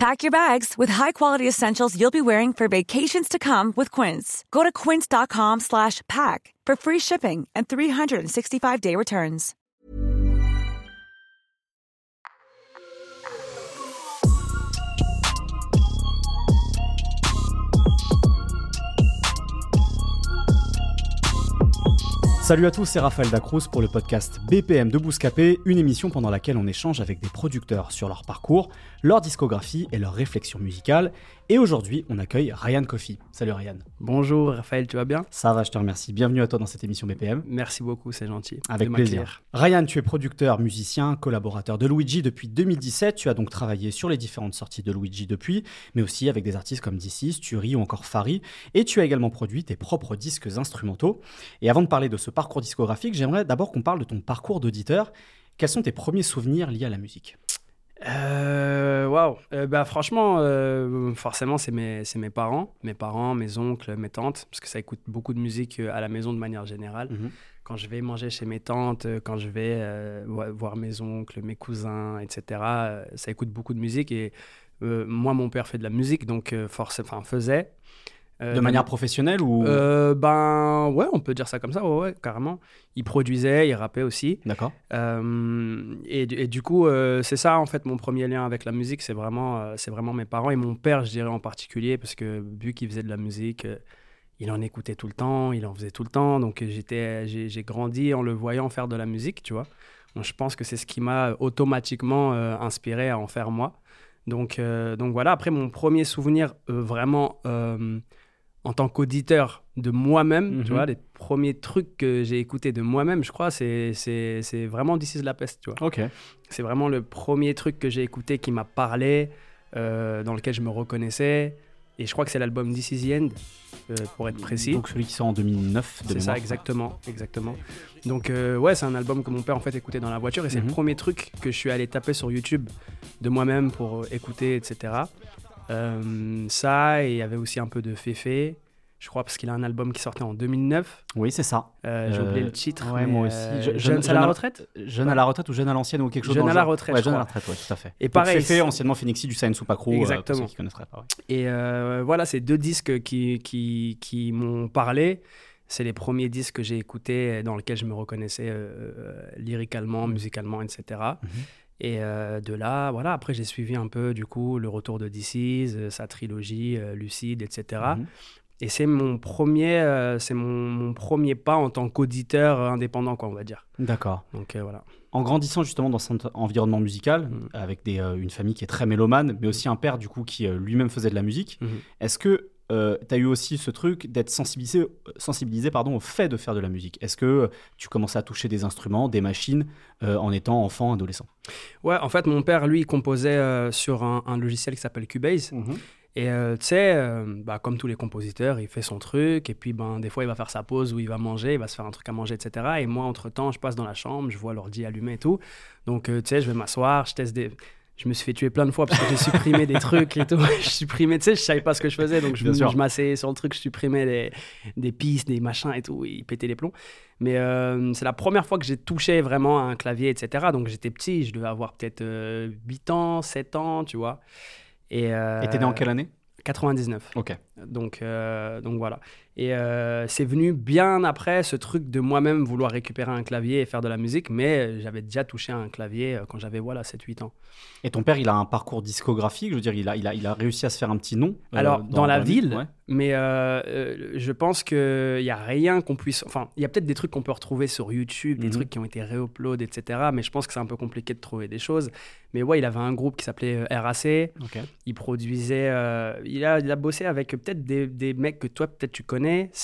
Pack your bags with high-quality essentials you'll be wearing for vacations to come with Quince. Go to quince.com slash pack for free shipping and 365-day returns. Salut à tous, c'est Raphaël Dacruz pour le podcast BPM de Bouscapé, une émission pendant laquelle on échange avec des producteurs sur leur parcours, leur discographie et leur réflexion musicale. Et aujourd'hui, on accueille Ryan Coffey. Salut Ryan. Bonjour Raphaël, tu vas bien? Ça va, je te remercie. Bienvenue à toi dans cette émission BPM. Merci beaucoup, c'est gentil. Avec plaisir. Ryan, tu es producteur, musicien, collaborateur de Luigi depuis 2017. Tu as donc travaillé sur les différentes sorties de Luigi depuis, mais aussi avec des artistes comme D6, Turi ou encore Fari. Et tu as également produit tes propres disques instrumentaux. Et avant de parler de ce parcours discographique, j'aimerais d'abord qu'on parle de ton parcours d'auditeur. Quels sont tes premiers souvenirs liés à la musique? Euh, Waouh Euh, Bah franchement, euh, forcément, c'est mes, mes parents, mes parents, mes oncles, mes tantes, parce que ça écoute beaucoup de musique euh, à la maison de manière générale. Mhm. Quand je vais manger chez mes tantes, quand je vais euh, vo- voir mes oncles, mes cousins, etc., ça écoute beaucoup de musique. Et moi, mon père fait de la musique, donc forcément, faisait. Euh, De manière professionnelle ou Euh, ben ouais, on peut dire ça comme ça, ouais, ouais, carrément. Il produisait, il rappait aussi. D'accord. Euh, et, du- et du coup, c'est ça en fait mon premier lien avec la musique, c'est vraiment, c'est vraiment mes parents et mon père, je dirais en particulier, parce que vu qu'il faisait de la musique, il en écoutait tout le temps, il en faisait tout le temps, donc j'étais, j'ai, j'ai grandi en le voyant faire de la musique, tu vois. Donc je pense que c'est ce qui m'a automatiquement inspiré à en faire moi. Donc, donc voilà, après mon premier souvenir vraiment en tant qu'auditeur de moi-même, Mhm. tu vois, les premiers trucs que j'ai écoutés de moi-même, je crois, c'est, c'est, c'est vraiment This is la peste, tu vois. Ok. C'est vraiment le premier truc que j'ai écouté qui m'a parlé, euh, dans lequel je me reconnaissais. Et je crois que c'est l'album This is the End, euh, pour être précis. Donc celui qui sort en 2009. de C'est ça, exactement, exactement. Donc euh, ouais, c'est un album que mon père en fait écoutait dans la voiture et c'est Mhm. le premier truc que je suis allé taper sur YouTube de moi-même pour écouter, etc. Euh, ça, et il y avait aussi un peu de Féfé, je crois, parce qu'il a un album qui sortait en 2009. Oui, c'est ça. Euh, J'ai Euh, oublié le titre. ouais, moi aussi. euh, Je- Jeune jeune- à la retraite Jeune à la retraite ou jeune à l'ancienne ou quelque chose Jeune dans à la retraite, Ouais, je jeune à la retraite, ouais, tout à fait. Et Donc, pareil, c'est- anciennement Phoenixy du Science Supacro. Exactement. pour ceux qui pas. Et euh, voilà, c'est deux disques qui, qui, qui m'ont parlé. C'est les premiers disques que j'ai écoutés dans lesquels je me reconnaissais euh, euh, lyricalement, musicalement, etc. Et euh, de là, voilà, après j'ai suivi un peu du coup le retour de DC's, euh, sa trilogie, euh, Lucide, etc. Mhm. Et c'est mon premier, euh, c'est mon, mon premier pas en tant qu'auditeur indépendant, quoi, on va dire. D'accord. Donc euh, voilà. En grandissant justement dans cet environnement musical, Mhm. avec des, euh, une famille qui est très mélomane, mais aussi un père du coup qui lui-même faisait de la musique, Mhm. est-ce que tu as eu aussi ce truc d'être sensibilisé, sensibilisé pardon, au fait de faire de la musique Est-ce que euh, tu commençais à toucher des instruments, des machines euh, en étant enfant, adolescent? Ouais, en fait, mon père, lui, il composait euh, sur un, un logiciel qui s'appelle Cubase. Et euh, tu sais, euh, bah, comme tous les compositeurs, il fait son truc, et puis ben, des fois il va faire sa pause où il va manger, il va se faire un truc à manger, etc. Et moi, entre-temps, je passe dans la chambre, je vois l'ordi allumé et tout. Donc, euh, tu sais, je vais m'asseoir, je teste des... Je me suis fait tuer plein de fois parce que j'ai supprimé des trucs et tout. Je supprimais, tu sais, je savais pas ce que je faisais, donc je, je m'asseyais sur le truc, je supprimais des, des pistes, des machins et tout, il pétait les plombs. Mais euh, c'est la première fois que j'ai touché vraiment un clavier, etc. Donc j'étais petit, je devais avoir peut-être euh, 8 ans, 7 ans, tu vois. Et euh, t'es né en quelle année? 99. Ok. Donc, euh, donc voilà. Et euh, c'est venu bien après ce truc de moi-même vouloir récupérer un clavier et faire de la musique, mais euh, j'avais déjà touché un clavier euh, quand j'avais voilà 7-8 ans. Et ton père, il a un parcours discographique, je veux dire, il a, il a, il a réussi à se faire un petit nom. euh, Alors, dans, la ville, ouais. mais euh, je pense qu'il n'y a rien qu'on puisse. Enfin, il y a peut-être des trucs qu'on peut retrouver sur YouTube, des Mhm. trucs qui ont été réupload, etc. Mais je pense que c'est un peu compliqué de trouver des choses. Mais ouais, il avait un groupe qui s'appelait RAC. Il produisait. il, a, il a bossé avec peut-être des, des mecs que toi, peut-être tu connais.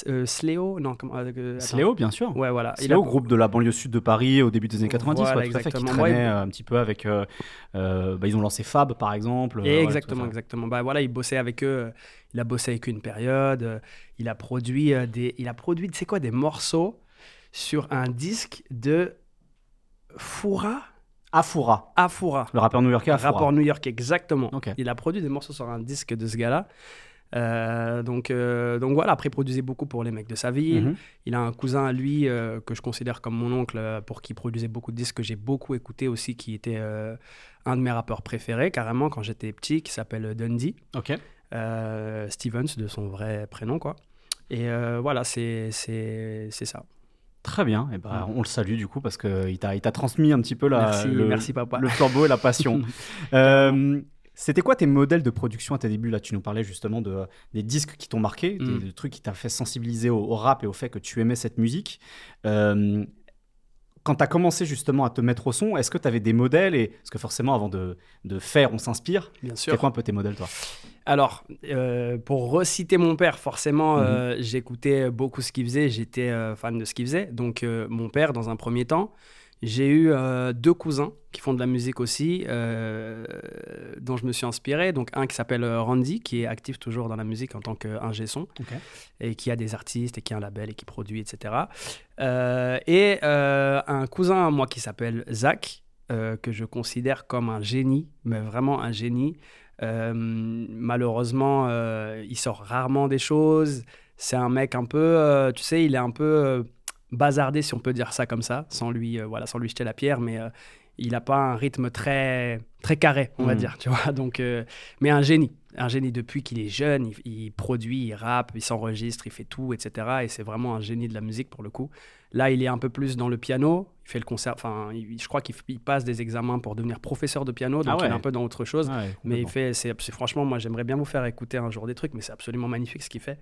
Euh, Sléo Non, comment. euh. Sléo, bien sûr. Ouais, voilà. Il Sléo, a- groupe de la banlieue sud de Paris au début des années 90, Voilà, ouais, tout à fait, qui traînait Ouais, euh, un petit peu avec. bah, ils ont lancé Fab, par exemple. Et exactement, exactement. Bah voilà, il bossait avec eux. Il a bossé avec eux une période. Il a produit des, il a produit, sais quoi, des morceaux sur un disque de Foura Afura, Afura. le rappeur new-yorkais Afura. Rapport New York, exactement. Il a produit des morceaux sur un disque de ce gars-là. Euh, donc, euh, donc voilà, après, il produisait beaucoup pour les mecs de sa ville. Mhm. Il a un cousin à lui euh, que je considère comme mon oncle, pour qui il produisait beaucoup de disques que j'ai beaucoup écouté aussi, qui était un de mes rappeurs préférés, carrément, quand j'étais petit, qui s'appelle Dundee. Ok. Stevens, de son vrai prénom, quoi. Et voilà, c'est ça. Très bien. Et ben, Mhm. on le salue du coup parce qu'il t'a transmis un petit peu la, merci, le, merci papa. le flambeau et la passion. Euh, C'était quoi tes modèles de production à tes débuts Là, tu nous parlais justement de, des disques qui t'ont marqué, des, Mm. des trucs qui t'ont fait sensibiliser au, au rap et au fait que tu aimais cette musique. Euh, quand tu as commencé justement à te mettre au son, est-ce que tu avais des modèles et Parce que forcément, avant de, de faire, on s'inspire. Bien C'est sûr. quoi un peu tes modèles, toi? Alors, euh, pour reciter mon père, forcément, Mhm. euh, j'écoutais beaucoup ce qu'il faisait, j'étais euh, fan de ce qu'il faisait. Donc, euh, mon père, dans un premier temps, j'ai eu euh, deux cousins qui font de la musique aussi, euh, dont je me suis inspiré. Donc, un qui s'appelle euh, Randy, qui est actif toujours dans la musique en tant qu'ingé son, et qui a des artistes, et qui a un label, et qui produit, etc. Euh, et un cousin à moi qui s'appelle Zach, que je considère comme un génie, mais vraiment un génie. Malheureusement, il sort rarement des choses. C'est un mec un peu, tu sais, il est un peu bazardé, si on peut dire ça comme ça, sans lui, euh, voilà, sans lui jeter la pierre, mais euh, il n'a pas un rythme très, très carré, on va Mhm. dire, tu vois. Donc, euh, mais un génie, un génie depuis qu'il est jeune, il, il produit, il rappe, il s'enregistre, il fait tout, etc. Et c'est vraiment un génie de la musique pour le coup. Là, il est un peu plus dans le piano. Il fait le concert. Enfin, je crois qu'il passe des examens pour devenir professeur de piano. Donc, Ah ouais. il est un peu dans autre chose. Ouais, Mais il fait, c'est- franchement, moi j'aimerais bien vous faire écouter un jour des trucs, mais c'est absolument magnifique ce qu'il fait.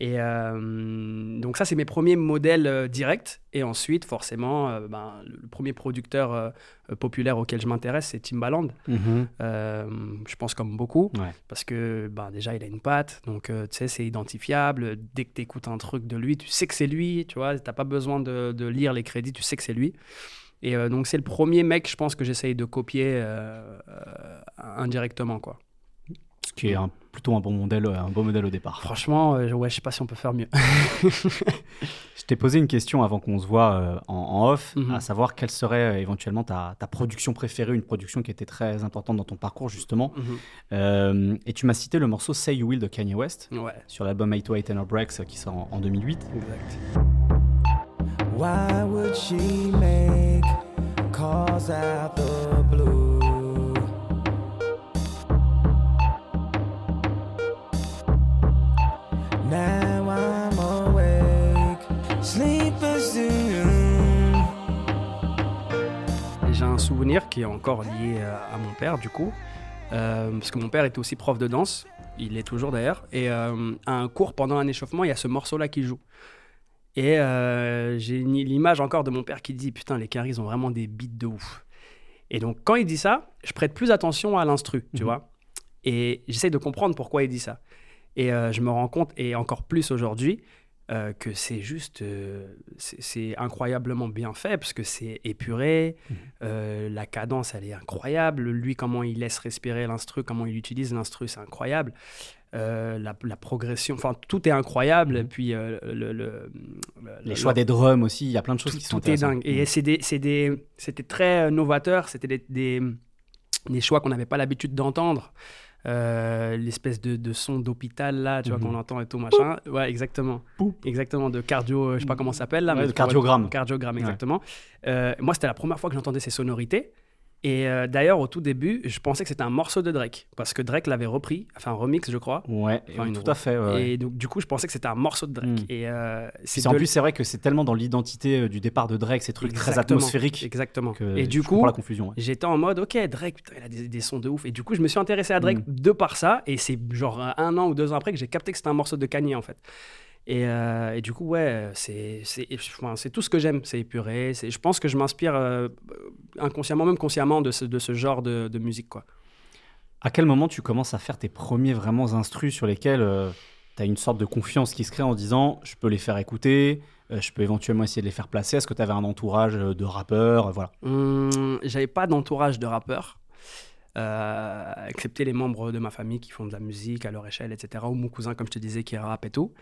Et euh, donc ça, c'est mes premiers modèles euh, directs. Et ensuite, forcément, euh, ben, le, premier producteur populaire auquel je m'intéresse, c'est Timbaland. Euh, je pense comme beaucoup, Ouais. parce que ben, déjà, il a une patte, donc tu sais, c'est identifiable. Dès que tu écoutes un truc de lui, tu sais que c'est lui, tu vois, t'as pas besoin de, de lire les crédits, tu sais que c'est lui. Et euh, donc, c'est le premier mec, je pense, que j'essaye de copier euh, euh, indirectement, quoi. Ce qui est un- plutôt un bon modèle, un bon modèle au départ. Franchement, euh, ouais, je sais pas si on peut faire mieux. Je t'ai posé une question avant qu'on se voit euh, en, en off, Mhm. à savoir quelle serait euh, éventuellement ta, ta production préférée, une production qui était très importante dans ton parcours justement. Euh, et tu m'as cité le morceau Say You Will de Kanye West ouais, sur l'album 808 Tenor Breaks euh, qui sort en, en 2008. exact. Why would she make calls out the souvenir qui est encore lié euh, à mon père, du coup, euh, parce que mon père était aussi prof de danse, il est toujours d'ailleurs, et euh, à un cours pendant un échauffement, il y a ce morceau-là qui joue. Et euh, j'ai l'image encore de mon père qui dit Putain, les caries ont vraiment des beats de ouf. Et donc, quand il dit ça, je prête plus attention à l'instru, tu Mhm. vois. Et j'essaie de comprendre pourquoi il dit ça. Et je me rends compte, et encore plus aujourd'hui, euh, que c'est juste, euh, c'est incroyablement bien fait parce que c'est épuré, euh, la cadence elle est incroyable, lui comment il laisse respirer l'instru, comment il utilise l'instru, c'est incroyable. Euh, la, la progression, enfin tout est incroyable. Et puis euh, le, le- le- Les le- choix des drums aussi, il y a plein de choses tout, qui sont tout est dingue. Et des- c'était très novateur, c'était des, des, des choix qu'on n'avait pas l'habitude d'entendre. Euh, L'espèce de, de son d'hôpital là, tu Mhm. vois, qu'on entend et tout machin. Ouais, exactement. Poup. Exactement, de cardio, euh, je sais pas comment ça s'appelle là. Ouais, mais de vois, cardiogramme. Cardiogramme, Ouais. exactement. Euh, moi, c'était la première fois que j'entendais ces sonorités. Et euh, d'ailleurs, au tout début, je pensais que c'était un morceau de Drake. Parce que Drake l'avait repris, enfin un remix, je crois. Ouais, Enfin, une tout à fait. ouais. Et donc, du coup, je pensais que c'était un morceau de Drake. Mm. Et euh, C'est en de- plus, c'est vrai que c'est tellement dans l'identité euh, du départ de Drake, ces trucs très Exactement, atmosphériques. Exactement. Que et du coup, la confusion. ouais. j'étais en mode, ok, Drake, putain, il a des, des sons de ouf. Et du coup, je me suis intéressé à Drake Mm. de par ça. Et c'est genre un an ou deux ans après que j'ai capté que c'était un morceau de Kanye, en fait. Et, euh, et du coup, ouais, c'est tout ce que j'aime. C'est épuré. c'est- Je pense que je m'inspire euh, inconsciemment, même consciemment, de ce, de ce genre de, de musique, quoi. À quel moment tu commences à faire tes premiers vraiment instrus sur lesquels tu as une sorte de confiance qui se crée en disant je peux les faire écouter, euh, je peux éventuellement essayer de les faire placer? Est-ce que tu avais un entourage euh, de rappeurs euh, Voilà. Hum, J'avais pas d'entourage de rappeurs. Euh, excepté les membres de ma famille qui font de la musique à leur échelle, etc. Ou mon cousin, comme je te disais, qui rappe et tout.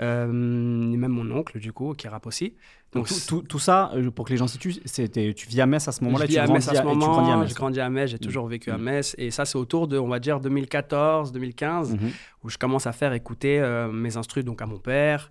Euh, et même mon oncle, du coup, qui rappe aussi. Donc, tout, tout- tout ça, euh, pour que les gens situent, c'était, tu vis à Metz à ce moment-là, je tu vis à Metz à ce et tu grandis à moment, Metz. j'ai grandi à Metz, j'ai toujours vécu à Mm. Metz. Et ça, c'est autour de, on va dire, 2014, 2015, Mhm. où je commence à faire écouter euh, mes instrus donc à mon père.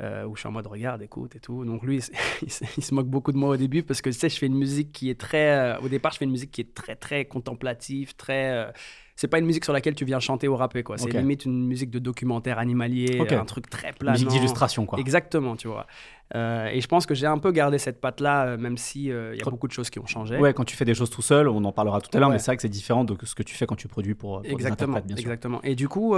Euh, où je suis en mode regarde, écoute et tout. Donc lui, il, se- il moque beaucoup de moi au début parce que tu sais, je fais une musique qui est très. euh, au départ, je fais une musique qui est très, très contemplative, très. euh, c'est pas une musique sur laquelle tu viens chanter ou rapper, quoi. C'est limite une musique de documentaire animalier, un truc très planant. Musique d'illustration, quoi. Exactement, tu vois. Euh, et je pense que j'ai un peu gardé cette patte-là, euh, même si euh, il y a Quand- beaucoup de choses qui ont changé. Ouais, quand tu fais des choses tout seul, on en parlera tout à l'heure, Ouais. mais c'est vrai que c'est différent de ce que tu fais quand tu produis pour, pour des Exactement, interprètes, bien sûr. exactement. Et du coup,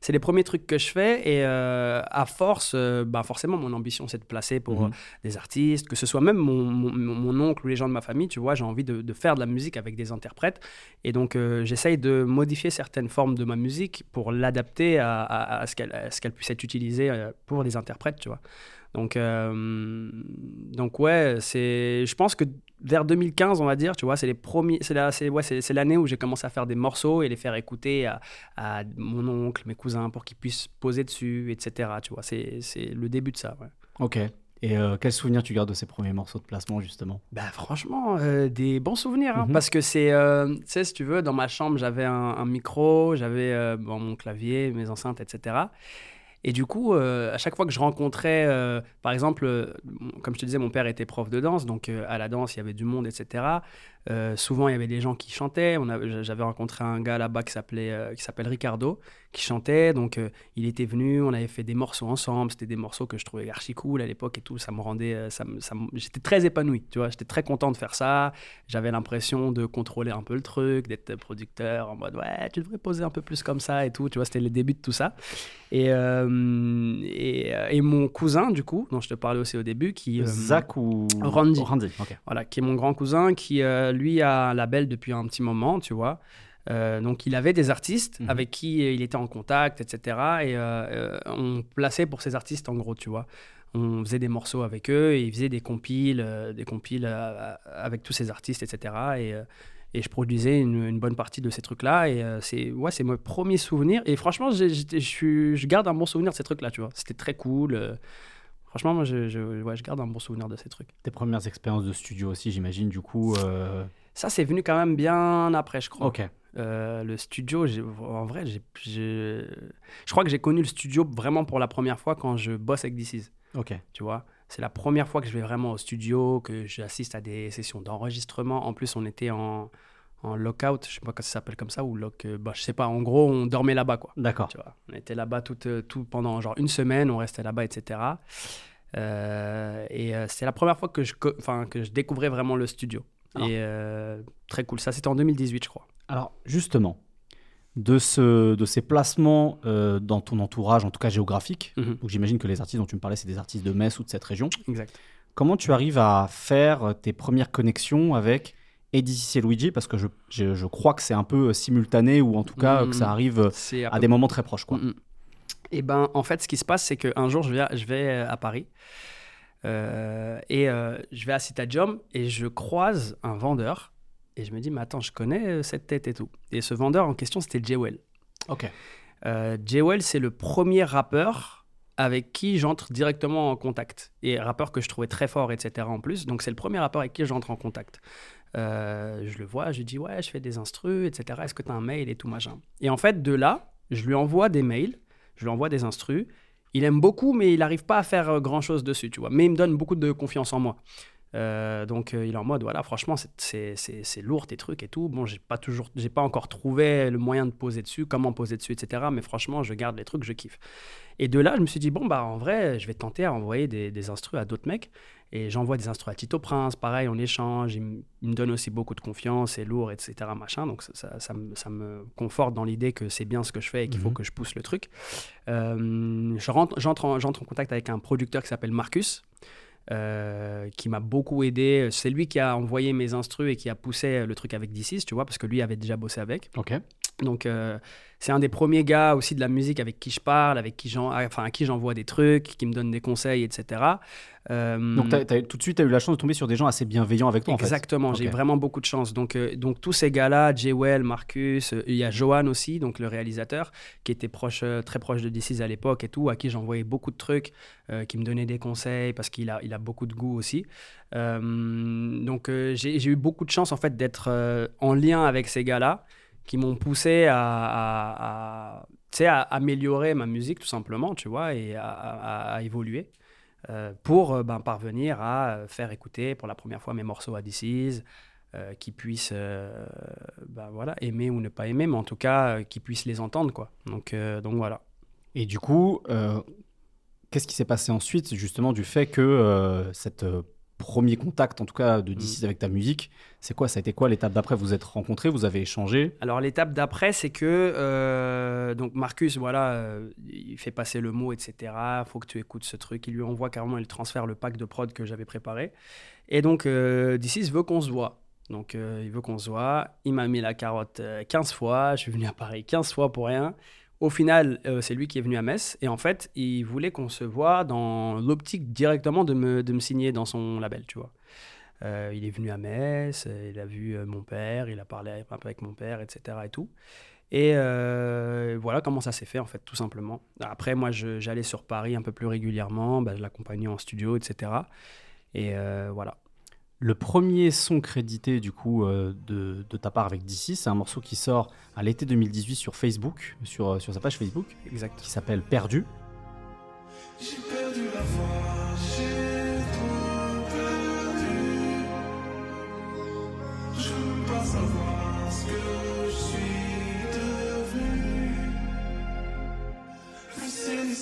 c'est les premiers trucs que je fais. Et à force, bah forcément, mon ambition, c'est de placer pour Mhm. des artistes, que ce soit même mon, mon, mon- mon oncle ou les gens de ma famille, tu vois, j'ai envie de, de faire de la musique avec des interprètes. Et donc, euh, j'essaye de modifier certaines formes de ma musique pour l'adapter à, à- à ce qu'elle puisse être utilisée pour des interprètes, tu vois. Donc, euh, donc ouais, c'est, je pense que vers 2015, on va dire, tu vois, c'est les premiers, c'est la, c'est, ouais, c'est, l'année où j'ai commencé à faire des morceaux et les faire écouter à, à mon oncle, mes cousins, pour qu'ils puissent poser dessus, etc. Tu vois, c'est, c'est le début de ça. Ouais. Ok. Et euh, quel souvenir tu gardes de ces premiers morceaux de placement, justement? Bah franchement, euh, des bons souvenirs, hein, Mhm. parce que c'est, euh, tu sais, si tu veux, dans ma chambre, j'avais un, un micro, j'avais euh, bon, mon clavier, mes enceintes, etc. Et du coup, euh, à chaque fois que je rencontrais, euh, par exemple, euh, comme je te disais, mon père était prof de danse, donc à la danse, il y avait du monde, etc. Euh, souvent, il y avait des gens qui chantaient. J'avais rencontré un gars là-bas qui s'appelait, euh, qui s'appelle Ricardo, qui chantait. Donc, euh, il était venu, on avait fait des morceaux ensemble. C'était des morceaux que je trouvais archi cool à l'époque et tout. Ça me rendait, ça j'étais très épanoui, tu vois. J'étais très content de faire ça. J'avais l'impression de contrôler un peu le truc, d'être producteur en mode ouais, tu devrais poser un peu plus comme ça et tout. Tu vois, c'était les débuts de tout ça. Et, et, et mon cousin, du coup, dont je te parlais aussi au début, qui. Zach ou Randy. Voilà, qui est mon grand cousin, qui lui a un label depuis un petit moment, tu vois. Euh, donc il avait des artistes Mhm. avec qui il était en contact, etc. Et euh, on plaçait pour ces artistes en gros, tu vois. On faisait des morceaux avec eux et il faisait des compiles, euh, des compiles avec tous ces artistes, etc. Et, et je produisais une, une bonne partie de ces trucs-là. Et c'est ouais, c'est mon premier souvenir. Et franchement, je garde un bon souvenir de ces trucs-là, tu vois. C'était très cool. Franchement, moi, je, je- ouais, je garde un bon souvenir de ces trucs. Tes premières expériences de studio aussi, j'imagine, du coup. euh, Ça, c'est venu quand même bien après, je crois. Ok. Euh, le studio, en vrai, je crois que j'ai connu le studio vraiment pour la première fois quand je bosse avec DC's. Ok. Tu vois, c'est la première fois que je vais vraiment au studio, que j'assiste à des sessions d'enregistrement. En plus, on était en, en lockout, je sais pas comment ça s'appelle comme ça, ou lock, euh, bah, je sais pas. En gros, on dormait là-bas, quoi. D'accord. Tu vois, on était là-bas tout, euh, tout pendant genre une semaine, on restait là-bas, etc. Euh, et euh, c'est la première fois que je, que je découvrais vraiment le studio. Alors. Et euh, très cool. Ça, c'était en 2018, je crois. Alors, justement, de, ce, de ces placements dans ton entourage, en tout cas géographique, Mhm. donc j'imagine que les artistes dont tu me parlais, c'est des artistes de Metz ou de cette région. Exact. Comment tu arrives à faire tes premières connexions avec Eddie et Luigi Parce que je, je, je crois que c'est un peu simultané, ou en tout cas Mhm. que ça arrive C'est à des moments très proches. Quoi. Mm, mm. Et ben, en fait, ce qui se passe, c'est qu'un jour, je vais, à- je vais euh, à Paris euh, et euh, je vais à Citadium et je croise un vendeur et je me dis, mais attends, je connais euh, cette tête et tout. Et ce vendeur en question, c'était Jewel. Ok. Euh, Jewel, c'est le premier rappeur avec qui j'entre directement en contact. Et rappeur que je trouvais très fort, etc. en plus. Donc, c'est le premier rappeur avec qui j'entre en contact. Euh, je le vois, je lui dis, ouais, je fais des instrus, etc. Est-ce que tu as un mail et tout, machin. Et en fait, de là, je lui envoie des mails, je lui envoie des instrus. Il aime beaucoup, mais il n'arrive pas à faire euh, grand-chose dessus, tu vois. Mais il me donne beaucoup de confiance en moi. Euh, donc il est en mode voilà franchement c'est lourd tes trucs et tout bon j'ai pas toujours j'ai pas encore trouvé le moyen de poser dessus comment poser dessus etc mais franchement je garde les trucs je kiffe et de là je me suis dit bon bah en vrai je vais tenter à envoyer des, des instrus à d'autres mecs et j'envoie des instrus à Tito Prince pareil on échange il, me- il me donne aussi beaucoup de confiance c'est lourd etc machin donc ça, ça, ça me, ça me conforte dans l'idée que c'est bien ce que je fais et qu'il faut Mhm. que je pousse le truc Euh, j'entre en, j'entre en contact avec un producteur qui s'appelle Marcus euh, qui m'a beaucoup aidé. C'est lui qui a envoyé mes instrus et qui a poussé le truc avec D6, tu vois, parce que lui avait déjà bossé avec. Ok. Donc, euh, c'est un des premiers gars aussi de la musique avec qui je parle, avec qui j'en, enfin, à qui j'envoie des trucs, qui me donne des conseils, etc. Euh, Donc tout de suite, tu as eu la chance de tomber sur des gens assez bienveillants avec toi. en fait. Exactement, j'ai vraiment beaucoup de chance. Donc, euh, donc tous ces gars-là, Jewel, Marcus, euh, il y a Johan aussi, donc le réalisateur, qui était proche, très proche de DC's à l'époque et tout, à qui j'envoyais beaucoup de trucs, qui me donnait des conseils parce qu'il a, il a beaucoup de goût aussi. Donc j'ai eu beaucoup de chance en fait d'être en lien avec ces gars-là, qui m'ont poussé à, à- à, améliorer ma musique tout simplement, tu vois, et à, évoluer euh, pour euh, ben, parvenir à faire écouter pour la première fois mes morceaux à DC's, euh, qu'ils puissent euh, ben, voilà, aimer ou ne pas aimer, mais en tout cas qu'ils puissent les entendre. Quoi. Donc, donc voilà. Et du coup, qu'est-ce qui s'est passé ensuite, justement, du fait que cette premier contact, en tout cas, de DC's avec ta musique, c'est quoi? Ça a été quoi l'étape d'après? Vous êtes rencontrés, vous avez échangé? Alors l'étape d'après, c'est que euh, donc Marcus, voilà, euh, il fait passer le mot, etc. Faut que tu écoutes ce truc. Il lui envoie carrément, il transfère le pack de prod que j'avais préparé. Et donc euh, DC's veut qu'on se voit. Donc euh, il veut qu'on se voit. Il m'a mis la carotte euh, 15 fois. Je suis venu à Paris 15 fois pour rien. Au final, euh, c'est lui qui est venu à Metz. Et en fait, il voulait qu'on se voit dans l'optique directement de me, de me signer dans son label, tu vois. Euh, il est venu à Metz, euh, il a vu mon père, il a parlé avec mon père, etc. Et tout. Et voilà comment ça s'est fait, en fait, tout simplement. Après, moi, j'allais sur Paris un peu plus régulièrement, bah, je l'accompagnais en studio, etc. Et voilà. Le premier son crédité, du coup, euh, de, de ta part avec DC, c'est un morceau qui sort à l'été 2018 sur Facebook, sur, euh, sur sa page Facebook, Exact. qui s'appelle Perdu. J'ai perdu la voix, j'ai tout perdu. Je veux pas savoir ce que je suis devenu. Le ciel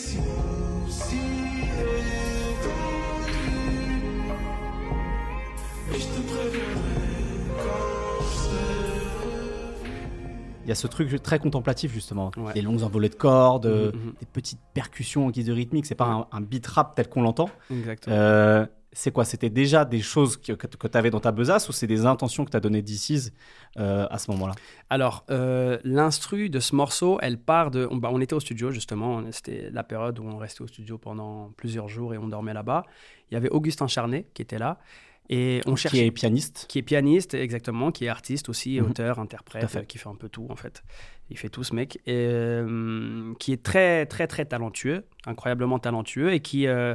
Il y a ce truc très contemplatif, justement. Ouais. Des longues envolées de cordes, euh, Mhm, mhm. des petites percussions en guise de rythmique. C'est pas un, un beat rap tel qu'on l'entend. Euh, c'est quoi? C'était déjà des choses que, que, tu avais dans ta besace ou c'est des intentions que tu as données DC's euh, à ce moment-là? Alors, euh, l'instru de ce morceau, elle part de. On, bah, on était au studio, justement. C'était la période où on restait au studio pendant plusieurs jours et on dormait là-bas. Il y avait Augustin Charnet qui était là. Et on cherchait. Qui est pianiste. qui est pianiste, exactement, qui est artiste aussi, Mhm. auteur, interprète, fait. qui fait un peu tout, en fait. Il fait tout, ce mec. Et, euh, qui est très, très, très talentueux, incroyablement talentueux, et qui, euh,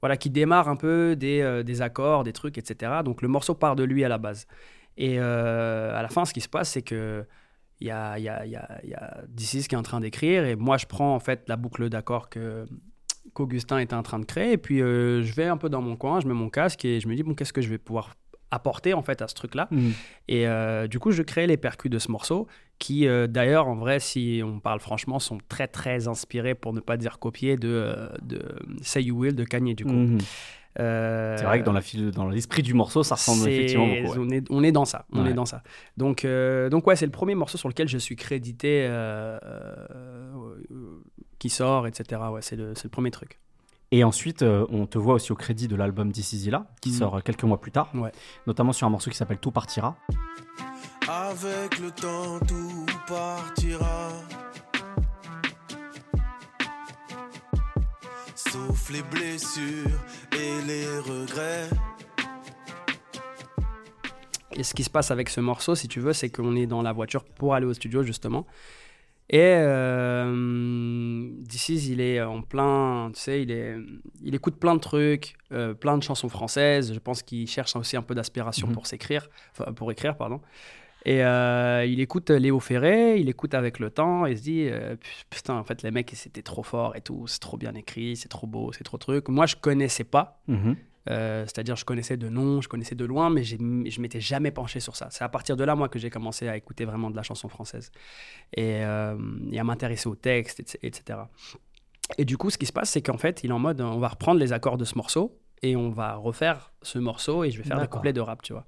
voilà, qui démarre un peu des, euh, des accords, des trucs, etc. Donc le morceau part de lui à la base. Et à la fin, ce qui se passe, c'est que il y a, y a, y a, y a qui est en train d'écrire, et moi, je prends en fait la boucle d'accords que qu'Augustin était en train de créer, et puis euh, je vais un peu dans mon coin, je mets mon casque, et je me dis, bon, qu'est-ce que je vais pouvoir apporter en fait à ce truc-là? Et euh, du coup, je crée les percus de ce morceau, qui euh, d'ailleurs, en vrai, si on parle franchement, sont très très inspirés, pour ne pas dire copiés, de, de Say You Will de Kanye, du coup. Mhm. Euh, C'est vrai que dans la file- dans l'esprit du morceau, ça ressemble effectivement beaucoup. ouais. On, est, on est dans ça. On Ouais. est dans ça. Donc, euh, donc ouais, c'est le premier morceau sur lequel je suis crédité, euh, qui sort, etc. Ouais, c'est le, premier truc. Et ensuite, euh, on te voit aussi au crédit de l'album This Is qui Mhm. sort euh, quelques mois plus tard, Ouais. notamment sur un morceau qui s'appelle Tout partira. Avec le temps, tout partira. Sauf les blessures et les regrets. Et ce qui se passe avec ce morceau, si tu veux, c'est qu'on est dans la voiture pour aller au studio, justement. Et euh, il est en plein, tu sais, il, est, il écoute plein de trucs, euh, plein de chansons françaises. Je pense qu'il cherche aussi un peu d'aspiration Mhm. pour s'écrire, enfin, pour écrire, pardon. Et euh, il écoute Léo Ferré, il écoute avec le temps et il se dit euh, putain, en fait, les mecs, c'était trop fort et tout, c'est trop bien écrit, c'est trop beau, c'est trop truc. Moi, je connaissais pas. Mhm. Euh, C'est-à-dire, je connaissais de nom, je connaissais de loin, mais je m'étais jamais penché sur ça. C'est à partir de là, moi, que j'ai commencé à écouter vraiment de la chanson française et, euh, et à m'intéresser au texte, etc., etc. Et du coup, ce qui se passe, c'est qu'en fait, il est en mode, on va reprendre les accords de ce morceau et on va refaire ce morceau et je vais faire des couplets de rap, tu vois.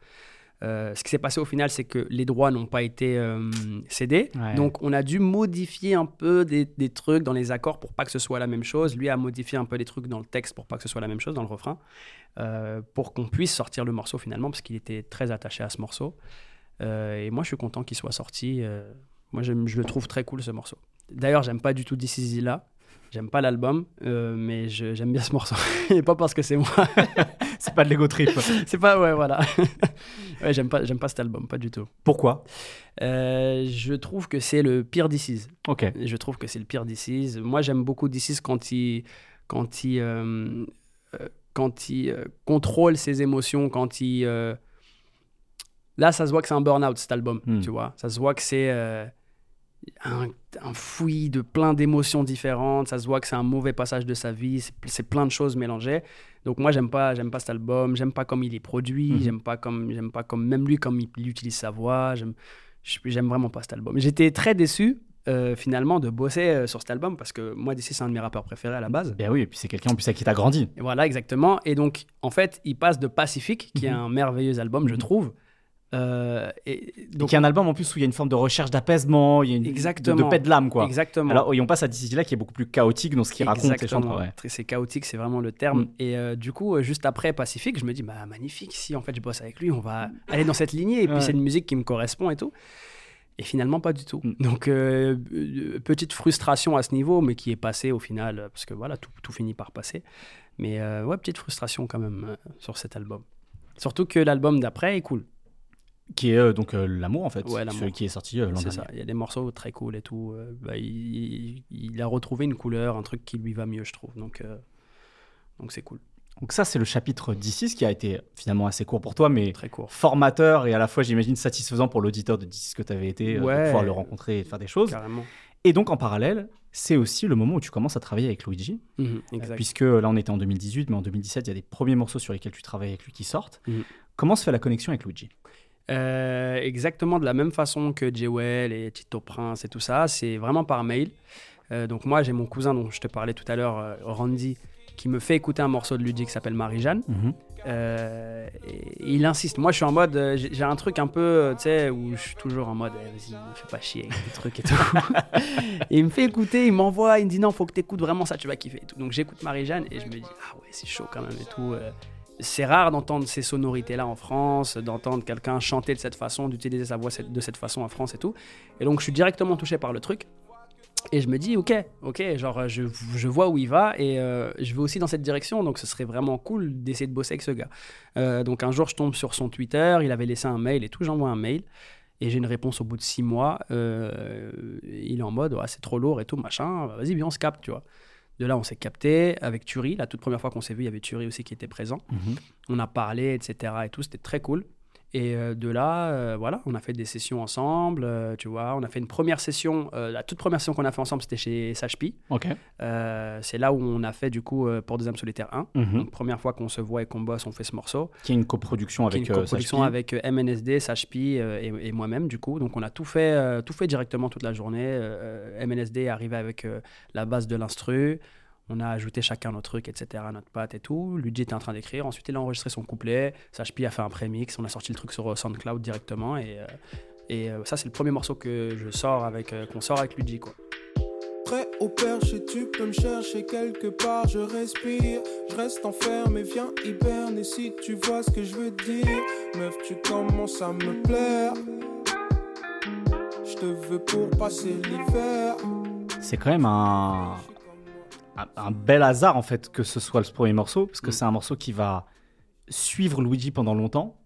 Euh, ce qui s'est passé au final, c'est que les droits n'ont pas été euh, cédés. Ouais. Donc, on a dû modifier un peu des, des trucs dans les accords pour pas que ce soit la même chose. Lui a modifié un peu des trucs dans le texte pour pas que ce soit la même chose dans le refrain. Euh, pour qu'on puisse sortir le morceau finalement, parce qu'il était très attaché à ce morceau. Euh, et moi, je suis content qu'il soit sorti. euh, moi, je le trouve très cool ce morceau. D'ailleurs, j'aime pas du tout This Is là. J'aime pas l'album, mais j'aime bien ce morceau. Et pas parce que c'est moi. C'est pas de l'ego trip. c'est pas, ouais, voilà. ouais, j'aime pas, j'aime pas cet album, pas du tout. Pourquoi? Je trouve que c'est le pire This Is. Ok. Je trouve que c'est le pire This Is. Moi, j'aime beaucoup This Is quand il, quand il, euh, quand il euh, contrôle ses émotions, quand il... euh, Là, ça se voit que c'est un burn-out, cet album, Hmm. tu vois. Ça se voit que c'est euh, un, un fouillis de plein d'émotions différentes. Ça se voit que c'est un mauvais passage de sa vie. C'est- plein de choses mélangées. Donc moi, j'aime pas, j'aime pas cet album. J'aime pas comme il est produit. Mhm. J'aime pas comme, j'aime pas comme même lui comme il, il utilise sa voix. J'aime, j'aime vraiment pas cet album. J'étais très déçu euh, finalement de bosser euh, sur cet album parce que moi d'ici c'est un de mes rappeurs préférés à la base. Ben oui, et puis c'est quelqu'un en plus avec qui t'as grandi. Et voilà exactement. Et donc en fait, il passe de Pacific, qui est Mhm. un merveilleux album, je Mhm. trouve. Euh, et Donc donc il y a un album en plus où il y a une forme de recherche d'apaisement, il y a une Exactement. de, de paix de l'âme quoi. exactement. Alors et on passe à Dizzy là qui est beaucoup plus chaotique dans ce qu'il raconte et chante. Ouais. C'est chaotique, c'est vraiment le terme. Mm. Et euh, du coup, euh, juste après Pacifique, je me dis, bah magnifique, si en fait je bosse avec lui, on va aller dans cette lignée. Et puis Ouais. c'est une musique qui me correspond et tout. Et finalement, pas du tout. Mm. Donc, euh, euh, petite frustration à ce niveau, mais qui est passée au final, euh, parce que voilà, tout, tout finit par passer. Mais euh, ouais, petite frustration quand même euh, sur cet album. Surtout que l'album d'après est cool. Qui est donc l'amour en fait, Ouais, L'amour. celui qui est sorti l'an dernier. ça. Il y a des morceaux très cool et tout. Bah, il, il a retrouvé une couleur, un truc qui lui va mieux, je trouve. Donc, donc c'est cool. Donc ça c'est le chapitre 16 qui a été finalement assez court pour toi mais Très court. formateur et à la fois j'imagine satisfaisant pour l'auditeur de 16 que tu avais été euh, Ouais. pouvoir le rencontrer et faire des choses. Carrément. Et donc en parallèle, c'est aussi le moment où tu commences à travailler avec Luigi. Exact. Puisque là, on était en 2018, mais en 2017, il y a des premiers morceaux sur lesquels tu travailles avec lui qui sortent. Mhm. Comment se fait la connexion avec Luigi? Euh, exactement de la même façon que Jewel et Tito Prince et tout ça, c'est vraiment par mail. Euh, donc moi, j'ai mon cousin dont je te parlais tout à l'heure, Randy, qui me fait écouter un morceau de Luigi qui s'appelle Marie-Jeanne. Euh, et il insiste. Moi, je suis en mode, euh, j'ai un truc un peu, euh, tu sais, où je suis toujours en mode, eh, vas-y, fais pas chier avec des trucs et tout. et il me fait écouter, il m'envoie, il me dit non, faut que t'écoutes vraiment ça, tu vas kiffer. Et tout. Donc j'écoute Marie-Jeanne et je me dis, ah ouais, c'est chaud quand même et tout. euh. c'est rare d'entendre ces sonorités-là en France, d'entendre quelqu'un chanter de cette façon, d'utiliser sa voix de cette façon en France et tout. Et donc je suis directement touché par le truc. Et je me dis, ok, ok, genre je, je vois où il va et euh, je vais aussi dans cette direction, donc ce serait vraiment cool d'essayer de bosser avec ce gars. Euh, donc un jour, je tombe sur son Twitter, il avait laissé un mail et tout, j'envoie un mail et j'ai une réponse au bout de six mois. Euh, il est en mode, ouais, c'est trop lourd et tout, machin, vas-y, viens, on se capte, tu vois. De là, on s'est capté avec Turi. La toute première fois qu'on s'est vu, il y avait Turi aussi qui était présent. On a parlé, etc. et tout, c'était très cool. Et euh, de là, euh, voilà, on a fait des sessions ensemble, euh, tu vois. On a fait une première session, la toute première session qu'on a fait ensemble, c'était chez SHP. Ok. C'est là où on a fait, du coup, Pour des âmes solitaires 1. Mhm. Donc, première fois qu'on se voit et qu'on bosse, on fait ce morceau. Qui est une coproduction Qui est avec une euh, coproduction avec MNSD, SHP et, et moi-même, du coup. Donc, on a tout fait, tout fait directement toute la journée. MNSD est arrivé avec la base de l'instru. On a ajouté chacun nos trucs, etc., notre patte et tout. Luigi était en train d'écrire. Ensuite, il a enregistré son couplet. SHP a fait un prémix. On a sorti le truc sur euh, SoundCloud directement. Et, euh, et euh, ça, c'est le premier morceau que je sors avec, euh, qu'on sort avec Luigi, quoi. Très au perche et tu peux me chercher quelque part, je respire. Je reste enfermé, viens hiberner si tu vois ce que je veux dire. Meuf, tu commences à me plaire. Je te veux pour passer l'hiver. C'est quand même un... un, bel hasard en fait que ce soit le premier morceau, parce que Mm. c'est un morceau qui va suivre Luigi pendant longtemps,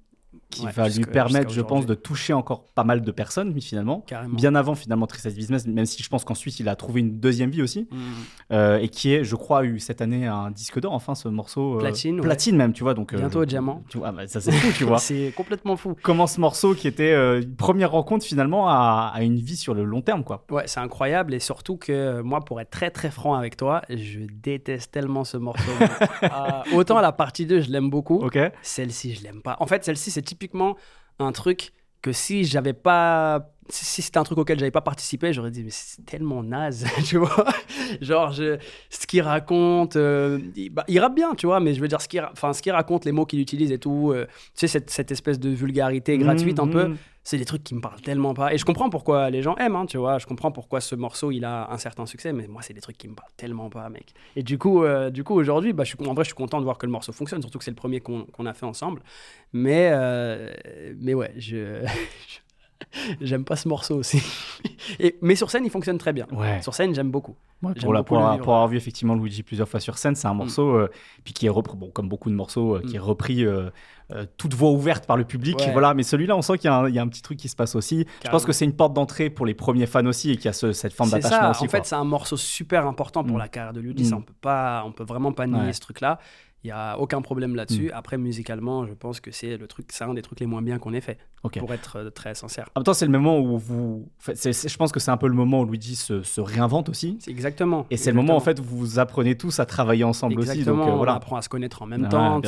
qui Ouais, va lui permettre, je pense, de toucher encore pas mal de personnes, finalement. Carrément. Bien avant finalement Tristesse Business, même si je pense qu'ensuite il a trouvé une deuxième vie aussi, Mm. euh, et qui est, je crois, eu cette année un disque d'or, enfin ce morceau. euh, Platine, ouais. Platine même, tu vois. Donc, euh, Bientôt au diamant. Tu vois, bah, ça c'est fou, tu vois. C'est complètement fou. Comment ce morceau qui était euh, une première rencontre finalement a, a une vie sur le long terme, quoi. Ouais, c'est incroyable et surtout que euh, moi, pour être très très franc avec toi, je déteste tellement ce morceau. Ah, autant la partie 2, je l'aime beaucoup. Ok. Celle-ci, je l'aime pas. En fait, celle-ci, c'est un truc que si j'avais pas. Si c'était un truc auquel j'avais pas participé, j'aurais dit, mais c'est tellement naze, tu vois. Genre, je, ce qu'il raconte, euh, il, bah, il rappe bien, tu vois, mais je veux dire, ce qu'il enfin, ce qu'il raconte, les mots qu'il utilise et tout, euh, tu sais, cette, cette espèce de vulgarité gratuite un peu, Mhm. c'est des trucs qui me parlent tellement pas. Et je comprends pourquoi les gens aiment, hein, tu vois. Je comprends pourquoi ce morceau, il a un certain succès, mais moi, c'est des trucs qui me parlent tellement pas, mec. Et du coup, euh, du coup aujourd'hui, bah, je suis, en vrai, je suis content de voir que le morceau fonctionne, surtout que c'est le premier qu'on a fait ensemble. Mais, mais ouais, je, j'aime pas ce morceau aussi. Et, mais sur scène, il fonctionne très bien. Ouais. Sur scène, j'aime beaucoup. Ouais, pour, la- avoir- vivre. pour avoir vu effectivement Luigi plusieurs fois sur scène, c'est un morceau euh, puis qui est repris, bon, comme beaucoup de morceaux, euh, qui est Mm. repris euh, toute voix ouverte par le public. Ouais. Voilà, mais celui-là, on sent qu'il y, a un- il y a un petit truc qui se passe aussi. Je pense que c'est une porte d'entrée pour les premiers fans aussi et qu'il y a ce- cette forme d'attachement aussi. en quoi. fait, c'est un morceau super important pour Mm. la carrière de Luigi. Mm. Ça, on peut pas, on peut vraiment pas nier ce truc-là. Il y a aucun problème là-dessus. Mm. Après, musicalement, je pense que c'est le truc, c'est un des trucs les moins bien qu'on ait fait, pour être euh, très sincère. En même temps, c'est le moment où vous. je pense que c'est un peu le moment où Luigi se, se réinvente aussi. Exactement. Et c'est le moment en fait où vous apprenez tous à travailler ensemble aussi. Donc euh, on voilà. apprend à se connaître en même temps.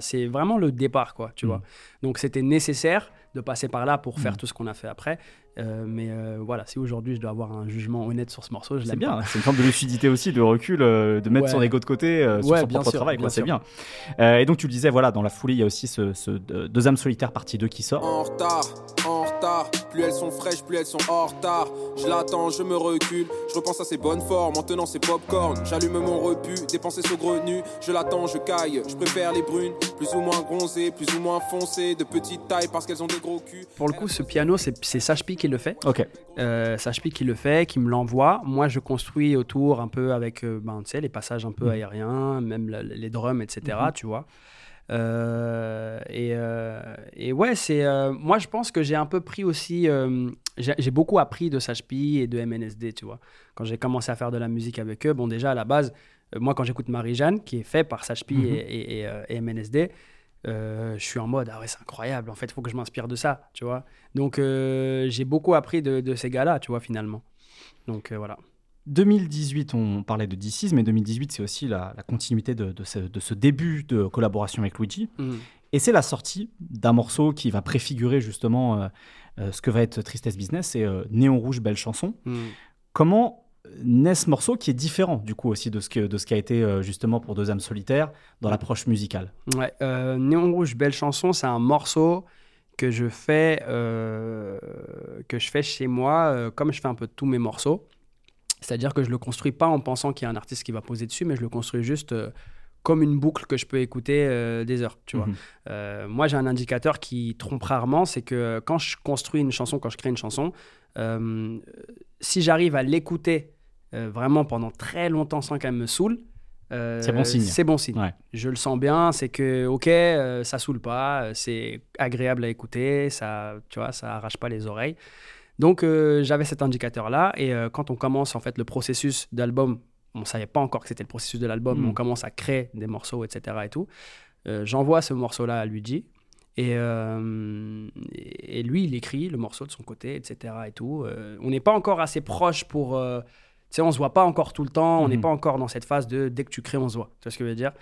C'est vraiment le départ, quoi, tu Mm. vois. Donc c'était nécessaire de passer par là pour faire Mm. tout ce qu'on a fait après. Euh, mais euh, voilà, si aujourd'hui je dois avoir un jugement honnête sur ce morceau, je C'est l'aime bien, c'est une forme de lucidité aussi, de recul, euh, de mettre Ouais. son ego de côté euh, sur Ouais, son bien propre sûr, travail, c'est bien. Euh, et donc tu le disais, voilà, dans la foulée, il y a aussi ce, ce euh, Deux âmes solitaires partie 2 qui sort. En retard, en retard. Plus elles sont fraîches, plus elles sont en retard. Je l'attends, je me recule. Je repense à ses bonnes formes en tenant ses popcorn. J'allume mon repu, dépenser saugrenu. Je l'attends, je caille. Je préfère les brunes, plus ou moins bronzées, plus ou moins foncées, de petite taille parce qu'elles ont des gros culs. Pour le coup, ce piano, c'est c'est Sage P qui le fait. Ok. Euh, qui le fait, qui me l'envoie. Moi, je construis autour un peu avec euh, ben, tu sais, les passages un peu Mhm. aériens, même la- les drums, etc. Mhm. Tu vois. Euh, et, euh, et ouais, c'est euh, moi, je pense que j'ai un peu pris aussi. j'ai beaucoup appris de Sage P et de MNSD, tu vois. Quand j'ai commencé à faire de la musique avec eux, bon, déjà à la base, moi, quand j'écoute Marie-Jeanne, qui est fait par et, et- et, euh, et MNSD, euh, je suis en mode ah ouais c'est incroyable en fait faut que je m'inspire de ça tu vois donc euh, j'ai beaucoup appris de, de ces gars là tu vois finalement donc euh, voilà 2018, on parlait de DC's, mais 2018, c'est aussi la, la continuité de, de ce, de ce début de collaboration avec Luigi. Et c'est la sortie d'un morceau qui va préfigurer justement euh, ce que va être Tristesse Business, c'est Néon Rouge, belle chanson. Mm. Comment naît ce morceau qui est différent du coup aussi de ce, que, de ce qui a été euh, justement pour Deux âmes solitaires dans l'approche musicale Ouais, euh, Néon Rouge, belle chanson, c'est un morceau que je fais, euh, que je fais chez moi, comme je fais un peu tous mes morceaux. C'est-à-dire que je le construis pas en pensant qu'il y a un artiste qui va poser dessus, mais je le construis juste comme une boucle que je peux écouter euh, des heures, tu vois. Mhm. Euh, moi, j'ai un indicateur qui trompe rarement, c'est que quand je construis une chanson, quand je crée une chanson, euh, si j'arrive à l'écouter euh, vraiment pendant très longtemps sans qu'elle me saoule, euh, C'est bon signe. C'est bon signe. Ouais. Je le sens bien, c'est que ok, euh, ça saoule pas, euh, c'est agréable à écouter, ça, tu vois, ça arrache pas les oreilles. Donc j'avais cet indicateur là, et quand on commence en fait le processus d'album, on savait pas encore que c'était le processus de l'album, mais on commence à créer des morceaux, etc. et tout. J'envoie ce morceau-là à Luigi. Et, euh, et lui, il écrit le morceau de son côté, etc. Et tout. Euh, on n'est pas encore assez proche pour. euh, sais, on se voit pas encore tout le temps. On n'est Mhm. pas encore dans cette phase de dès que tu crées, on se voit. Tu vois ce que je veux dire?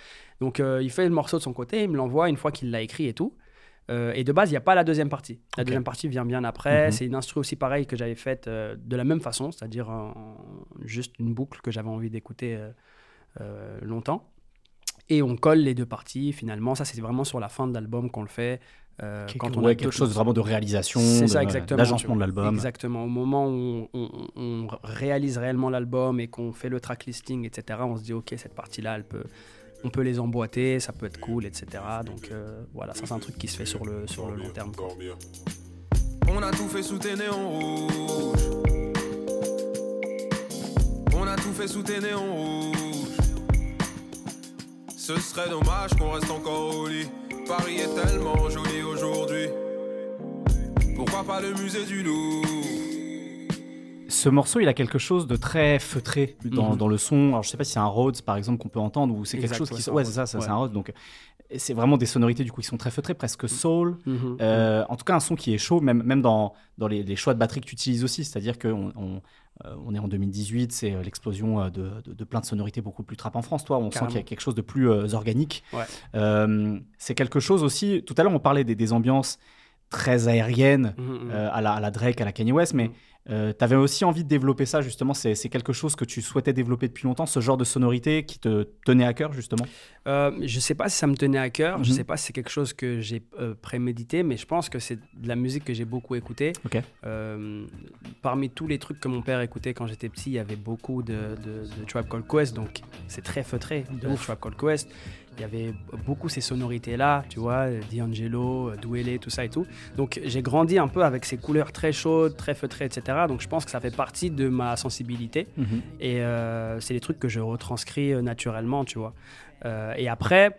Donc, euh, il fait le morceau de son côté, il me l'envoie une fois qu'il l'a écrit et tout. Euh, et de base, il n'y a pas la deuxième partie. La deuxième partie vient bien après. Mhm. C'est une instru aussi pareille que j'avais faite euh, de la même façon, c'est-à-dire juste une boucle que j'avais envie d'écouter longtemps. Et on colle les deux parties finalement. Ça, c'est vraiment sur la fin de l'album qu'on le fait. Euh, Quelque- quand on ouais, a quelque chose vraiment de réalisation, de- d'agencement de vois. l'album. Exactement. Au moment où on, on- on réalise réellement l'album et qu'on fait le track listing, etc., on se dit, OK, cette partie-là, elle peut, on peut les emboîter, ça peut être cool, etc. Donc euh, voilà, ça, c'est un truc qui se fait sur le, sur le long terme. On a tout fait sous tes néons rouges. On a tout fait sous tes néons rouges. Ce serait dommage qu'on reste encore au lit. Paris est tellement joli aujourd'hui. Pourquoi pas le musée du Louvre? Ce morceau, il a quelque chose de très feutré dans, Mhm. dans le son. Alors, je sais pas si c'est un Rhodes, par exemple, qu'on peut entendre, ou c'est quelque Exact, chose ouais, qui... Ouais, c'est ça, ça, c'est un Rhodes. Donc, c'est vraiment des sonorités, du coup, qui sont très feutrées, presque soul. Mhm. Euh, en tout cas, un son qui est chaud, même, même dans, dans les, les choix de batterie que tu utilises aussi. C'est-à-dire qu'on on, euh, on est en 2018, c'est euh, l'explosion de, de, de plein de sonorités beaucoup plus trap en France. Toi, on sent qu'il y a quelque chose de plus euh, organique. Ouais. Euh, c'est quelque chose aussi. Tout à l'heure, on parlait des, des ambiances très aériennes à, la, à la Drake, à la Kanye West, mais. Euh, tu avais aussi envie de développer ça, justement. C'est quelque chose que tu souhaitais développer depuis longtemps, ce genre de sonorité qui te tenait à cœur, justement? Euh, je sais pas si ça me tenait à cœur, je Mhm. sais pas si c'est quelque chose que j'ai euh, prémédité, mais je pense que c'est de la musique que j'ai beaucoup écoutée. Euh, parmi tous les trucs que mon père écoutait quand j'étais petit, il y avait beaucoup de, de, de Tribe Called Quest, donc c'est très feutré de Tribe Called Quest. Il y avait beaucoup ces sonorités-là, tu vois, D'Angelo, Dwele, tout ça et tout. Donc j'ai grandi un peu avec ces couleurs très chaudes, très feutrées, etc. Donc je pense que ça fait partie de ma sensibilité. Mhm. Et euh, c'est des trucs que je retranscris euh, naturellement, tu vois. Euh, et après,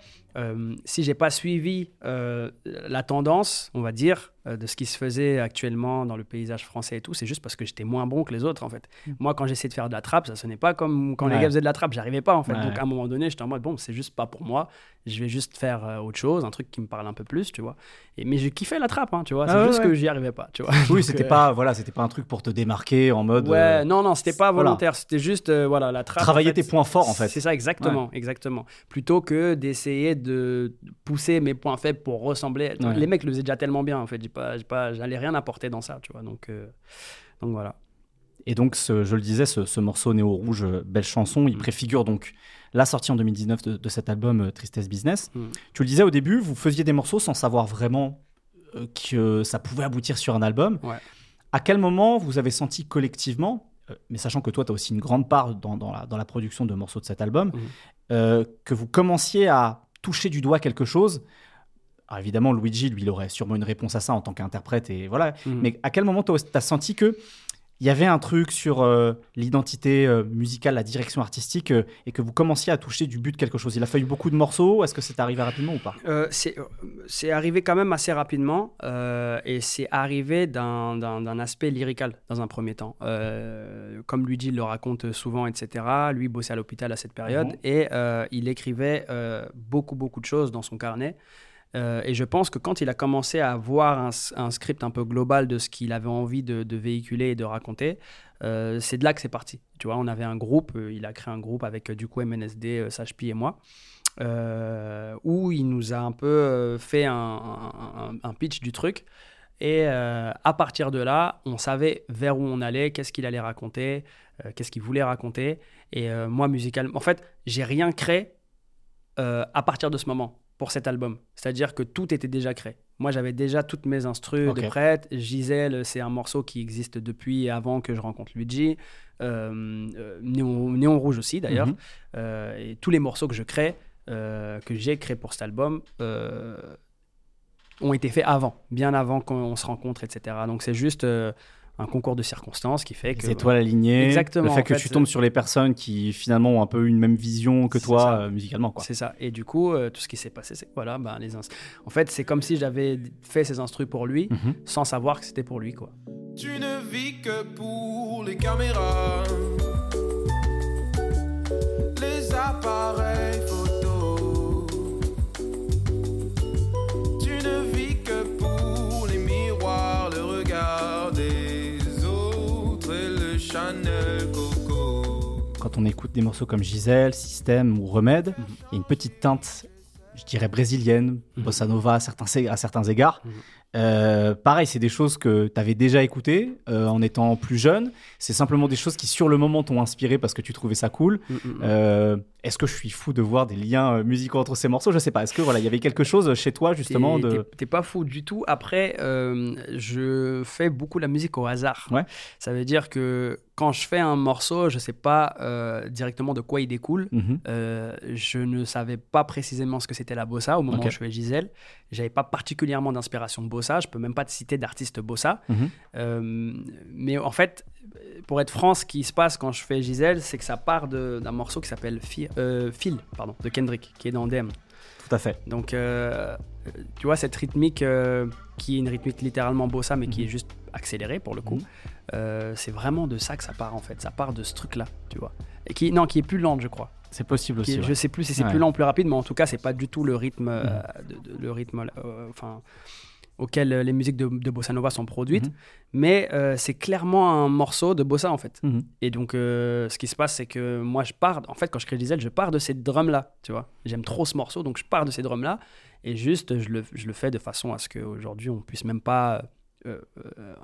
si j'ai pas suivi la tendance, on va dire, de ce qui se faisait actuellement dans le paysage français et tout, c'est juste parce que j'étais moins bon que les autres, en fait. Moi, quand j'essayais de faire de la trappe, ça sonnait pas comme quand les gars faisaient de la trappe, j'arrivais pas, en fait. Ouais. Donc à un moment donné, j'étais en mode, bon, c'est juste pas pour moi, je vais juste faire euh, autre chose, un truc qui me parle un peu plus, tu vois. Et, mais je kiffais la trappe, hein, tu vois. C'est Ah ouais, juste que j'y arrivais pas, tu vois. Oui, c'était euh, pas, voilà, c'était pas un truc pour te démarquer en mode. Ouais, euh, non, non, c'était pas voilà. volontaire. C'était juste, euh, voilà, la trappe. Travailler en fait, tes points forts, en fait. C'est ça, exactement, exactement. Plutôt que d'essayer de pousser mes points faibles pour ressembler. Les mecs le faisaient déjà tellement bien, en fait. Pas, pas, j'allais rien apporter dans ça, tu vois. Donc, euh, donc voilà. Et donc, ce- je le disais, ce, ce morceau Néo Rouge, euh, belle chanson, il Mm. préfigure donc la sortie en 2019 de, de cet album euh, Tristesse Business. Mm. Tu le disais au début, vous faisiez des morceaux sans savoir vraiment que ça pouvait aboutir sur un album. Ouais. À quel moment vous avez senti collectivement, mais sachant que toi, tu as aussi une grande part dans, dans la, dans la production de morceaux de cet album, euh, que vous commenciez à toucher du doigt quelque chose alors évidemment, Luigi, lui, il aurait sûrement une réponse à ça en tant qu'interprète, et voilà. Mhm. Mais à quel moment tu as senti que il y avait un truc sur euh, l'identité euh, musicale, la direction artistique, euh, et que vous commenciez à toucher du but de quelque chose? Il a fallu beaucoup de morceaux Est-ce que c'est arrivé rapidement ou pas? C'est arrivé quand même assez rapidement et c'est arrivé d'un aspect lyrical dans un premier temps. Comme Luigi le raconte souvent, etc. Lui bossait à l'hôpital à cette période Mhm. et il écrivait beaucoup, beaucoup de choses dans son carnet. Euh, et je pense que quand il a commencé à avoir un, script un peu global de ce qu'il avait envie de, véhiculer et de raconter, euh, c'est de là que c'est parti. Tu vois, on avait un groupe, euh, il a créé un groupe avec du coup MNSD, Sage-Pi et moi, où il nous a un peu fait un, un- pitch du truc. Et à partir de là, on savait vers où on allait, qu'est-ce qu'il allait raconter, qu'est-ce qu'il voulait raconter. Et moi, musicalement, en fait, j'ai rien créé à partir de ce moment pour cet album. C'est-à-dire que tout était déjà créé. Moi, j'avais déjà toutes mes instrus de prêtes. Gisèle, c'est un morceau qui existe depuis avant que je rencontre Luigi. Euh, euh, Néon, Néon Rouge aussi, d'ailleurs. Mhm. Euh, et tous les morceaux que je crée, euh, que j'ai créés pour cet album, ont été faits avant, bien avant qu'on se rencontre, etc. Donc c'est juste un concours de circonstances qui fait que... Les étoiles alignées, Exactement, le fait que fait, tu tombes sur les personnes qui finalement ont un peu une même vision que toi euh, musicalement. Quoi. C'est ça. Et du coup, euh, tout ce qui s'est passé, c'est que voilà, ben, les ins- en fait, c'est comme si j'avais fait ces instrus pour lui, Mhm. sans savoir que c'était pour lui, quoi. Tu ne vis que pour les caméras, les appareils photo. Tu ne vis que pour les miroirs, le regard Quand on écoute des morceaux comme Gisèle, Système ou Remède, Mhm. il y a une petite teinte, je dirais brésilienne, Mhm. bossa nova à certains, à certains égards. Mhm. Euh, pareil, c'est des choses que tu avais déjà écoutées euh, en étant plus jeune. C'est simplement des choses qui, sur le moment, t'ont inspiré parce que tu trouvais ça cool. Mm, mm, mm. Euh, Est-ce que je suis fou de voir des liens euh, musicaux entre ces morceaux? Je sais pas. Est-ce que voilà, il y avait quelque chose chez toi justement T'es- de pas fou du tout. Après, euh, je fais beaucoup la musique au hasard. Ouais. Ça veut dire que quand je fais un morceau, je sais pas euh, directement de quoi il découle. Mhm. Euh, je ne savais pas précisément ce que c'était la bossa au moment où je fais Gisèle. J'avais pas particulièrement d'inspiration bossa. Je peux même pas te citer d'artiste bossa. Mhm. Mais en fait, pour être franc, ce qui se passe quand je fais Gisèle, c'est que ça part d'un morceau qui s'appelle euh, Phil, pardon, de Kendrick, qui est dans DM. Tout à fait. Donc, euh, tu vois, cette rythmique euh, qui est une rythmique littéralement bossa, mais qui Mhm. est juste accélérée pour le coup, Mhm. c'est vraiment de ça que ça part en fait. Ça part de ce truc-là, tu vois. Et qui, non, qui est plus lente, je crois. C'est possible aussi. est- ouais. Je sais plus si c'est Ouais. plus lent ou plus rapide, mais en tout cas, c'est pas du tout le rythme, Mhm. de- de- le rythme, enfin, auquel euh, les musiques de, de bossa nova sont produites. Mhm. Mais euh, c'est clairement un morceau de bossa en fait. Mhm. Et donc, euh, ce qui se passe, c'est que moi, je pars, en fait, quand je crée Gisèle, je pars de ces drums-là, tu vois. J'aime trop ce morceau, donc je pars de ces drums-là, et juste, je le, je le fais de façon à ce qu'aujourd'hui, on puisse même pas euh,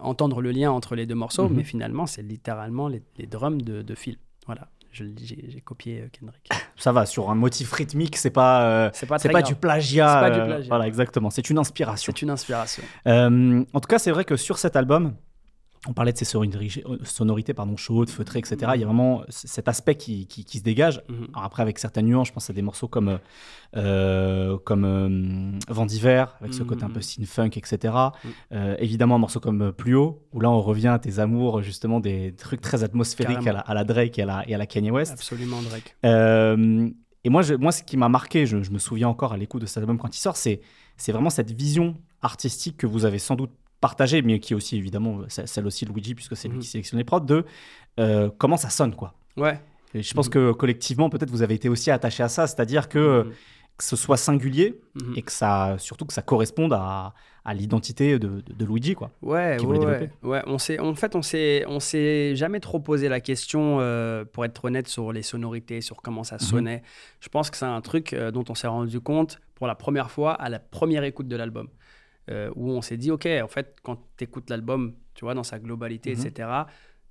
entendre le lien entre les deux morceaux, Mhm. mais finalement, c'est littéralement les, les drums de, de Phil. Voilà, j'ai copié euh, Kendrick. Ça va, sur un motif rythmique, c'est pas, euh, C'est pas du plagiat. C'est pas du euh, plagiat. Voilà, exactement. C'est une inspiration. C'est une inspiration. En tout cas, c'est vrai que sur cet album, on parlait de ces sonori- sonorités pardon, chaudes, feutrées, etc. Il y a vraiment cet aspect qui, qui- qui se dégage. Mhm. Alors après, avec certaines nuances, je pense à des morceaux comme, euh, euh, comme euh, Vent d'hiver, avec ce côté un peu mhm. synth-funk, etc. Mhm. Euh, évidemment, un morceau comme euh, Plus haut, où là, on revient à tes amours, justement, des trucs très atmosphériques à la, Carrément. à la Drake et à la, et à la Kanye West. Absolument, Drake. Euh, et moi, je, moi, ce qui m'a marqué, je, je me souviens encore à l'écoute de cet album quand il sort, c'est vraiment cette vision artistique que vous avez sans doute partagée, mais qui est aussi évidemment ce- celle aussi de Luigi, puisque c'est lui Mhm. qui sélectionne les prods, de euh, comment ça sonne, quoi. Ouais. Et je pense Mhm. que collectivement, peut-être vous avez été aussi attaché à ça, c'est-à-dire que, euh, Mhm. que ce soit singulier et que ça, surtout que ça corresponde à, à l'identité de, de, de Luigi, quoi. Ouais, qui ouais, ouais. Ouais, on s'est, en fait, on s'est, on s'est jamais trop posé la question, euh, pour être honnête, sur les sonorités, sur comment ça sonnait. Je pense que c'est un truc euh, dont on s'est rendu compte pour la première fois à la première écoute de l'album, euh, où on s'est dit, ok, en fait, quand tu écoutes l'album, tu vois, dans sa globalité, Mhm. etc.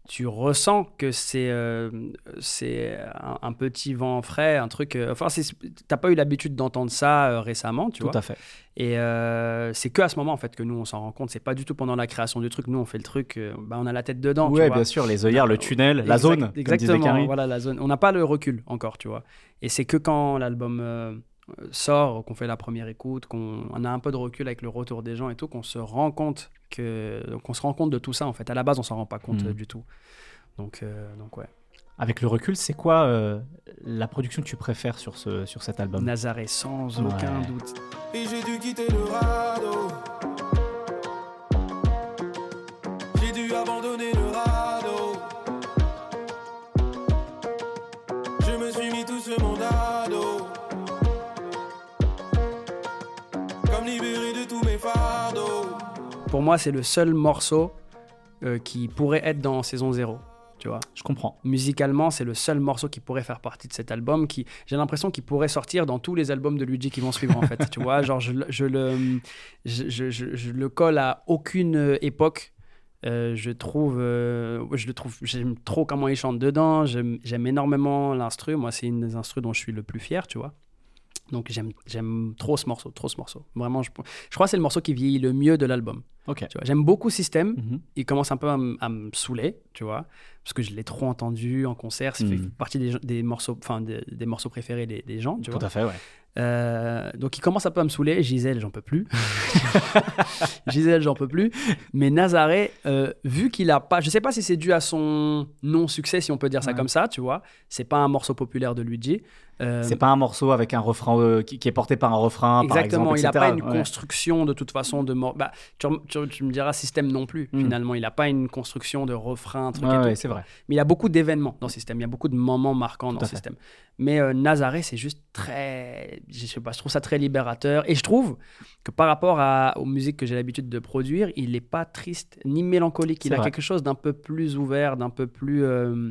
Tu ressens que c'est euh, c'est un, un petit vent frais, un truc. euh, enfin, t'as pas eu l'habitude d'entendre ça euh, récemment, tu Tout vois. à fait. Et c'est que à ce moment en fait que nous on s'en rend compte. C'est pas du tout pendant la création du truc. Nous on fait le truc, bah, on a la tête dedans. vois. bien sûr, les œillères, le tunnel, la zone, Exactement. Voilà la zone. On n'a pas le recul encore, tu vois. Et c'est que quand l'album sort, qu'on fait la première écoute, qu'on on a un peu de recul avec le retour des gens et tout, qu'on se rend compte que qu'on se rend compte de tout ça en fait. À la base on s'en rend pas compte Mhm. euh, du tout. Donc euh, donc ouais. Avec le recul, c'est quoi euh, la production que tu préfères sur, ce, sur cet album? Nazaré sans Ouais. aucun doute. Et j'ai dû quitter le radeau. J'ai dû abandonner le Pour moi c'est le seul morceau euh, qui pourrait être dans saison 0 tu vois. Je comprends. musicalement, c'est le seul morceau qui pourrait faire partie de cet album. Qui, j'ai l'impression qu'il pourrait sortir dans tous les albums de Luigi qui vont suivre en fait. Tu vois, genre je, le- je le, je, je- je- je le colle à aucune euh, époque. Euh, je trouve, euh, je le trouve, j'aime trop comment il chante dedans. J'aime, j'aime énormément l'instru. Moi, c'est une des instrus dont je suis le plus fier, tu vois. Donc j'aime, trop ce morceau, trop ce morceau. Vraiment, je, je crois que c'est le morceau qui vieillit le mieux de l'album. Ok. Tu vois, j'aime beaucoup System Mhm. il commence un peu à, me saouler, tu vois, parce que je l'ai trop entendu en concert, ça fait Mm. partie des, des morceaux, enfin des, des morceaux préférés des, des gens, tu Tout vois. à fait, ouais. Euh, donc il commence un peu à me saouler. Gisèle, j'en peux plus. Gisèle, j'en peux plus. Mais Nazaré, euh, vu qu'il a pas, je sais pas si c'est dû à son non succès, si on peut dire ça comme ça, tu vois. C'est pas un morceau populaire de Luigi. Euh, C'est pas un morceau avec un refrain euh, qui, qui est porté par un refrain, Exactement, par exemple, il n'a pas une Ouais. construction de toute façon de mor- bah, tu, tu- tu me diras système non plus Mm. finalement, il n'a pas une construction de refrain, truc Ouais, ouais, c'est vrai. Mais il y a beaucoup d'événements dans système, il y a beaucoup de moments marquants Tout dans fait. système. Mais euh, Nazaré, c'est juste très, je sais pas, je trouve ça très libérateur et je trouve que par rapport à, aux musiques que j'ai l'habitude de produire, il n'est pas triste ni mélancolique, il a vrai. quelque chose d'un peu plus ouvert, d'un peu plus euh,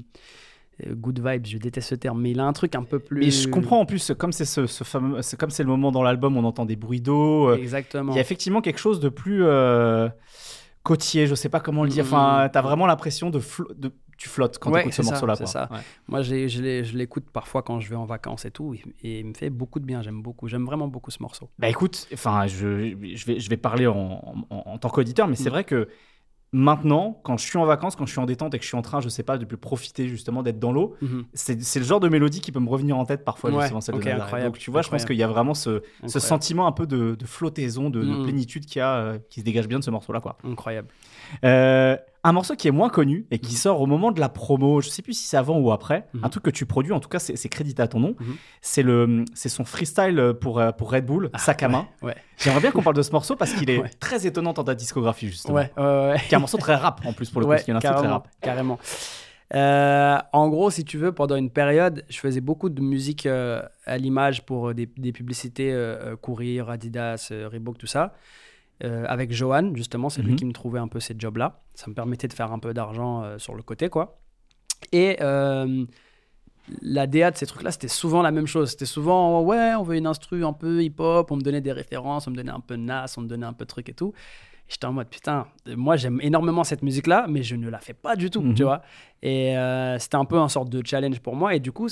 good vibes, je déteste ce terme, mais il a un truc un peu plus. Mais je comprends en plus, comme c'est ce, ce fameux, c'est comme c'est le moment dans l'album, on entend des bruits d'eau. euh, Exactement. Il y a effectivement quelque chose de plus euh, côtier, je sais pas comment le dire. Enfin, Mm. t'as vraiment l'impression de, de tu flottes quand Ouais, t'écoutes ce c'est ça, morceau-là. c'est quoi. ça. Ouais. Moi, je l'écoute parfois quand je vais en vacances et tout, et, il me fait beaucoup de bien. J'aime beaucoup, j'aime vraiment beaucoup ce morceau. Bah écoute, enfin, je, je, vais, je vais parler en, en- en tant qu'auditeur, mais c'est Mm. vrai que maintenant, quand je suis en vacances, quand je suis en détente et que je suis en train, je sais pas, de plus profiter justement d'être dans l'eau, Mhm. c'est c'est le genre de mélodie qui peut me revenir en tête parfois, Ouais, justement, celle ok, de incroyable, Donc tu vois, je pense qu'il y a vraiment ce, sentiment un peu de, de flottaison, de, de Mm. plénitude qu'il y a, euh, qui se dégage bien de ce morceau-là, quoi. Incroyable. Euh, un morceau qui est moins connu et qui Mhm. sort au moment de la promo, je sais plus si c'est avant ou après, Mhm. un truc que tu produis, en tout cas c'est crédité à ton nom, Mhm. c'est le c'est son freestyle pour, euh, pour Red Bull, sac à main. Ouais, J'aimerais bien qu'on parle de ce morceau parce qu'il est Ouais. très étonnant dans ta discographie justement. ouais. Qui est un morceau très rap en plus pour le coup, Ouais, parce qu'il y a un très rap. carrément. Euh, en gros, si tu veux, pendant une période, je faisais beaucoup de musique euh, à l'image pour euh, des, des publicités euh, euh, Courir, Adidas, euh, Reebok, tout ça. Euh, avec Johan, justement, c'est lui Mhm. qui me trouvait un peu ces jobs-là. Ça me permettait de faire un peu d'argent euh, sur le côté, quoi. Et euh, la DA de ces trucs-là, c'était souvent la même chose. C'était souvent, ouais, on veut une instru un peu hip-hop, on me donnait des références, on me donnait un peu Nas, on me donnait un peu de trucs et tout. J'étais en mode putain, moi j'aime énormément cette musique-là, mais je ne la fais pas du tout, Mhm. tu vois. Et euh, c'était un peu un sorte de challenge pour moi. Et du coup,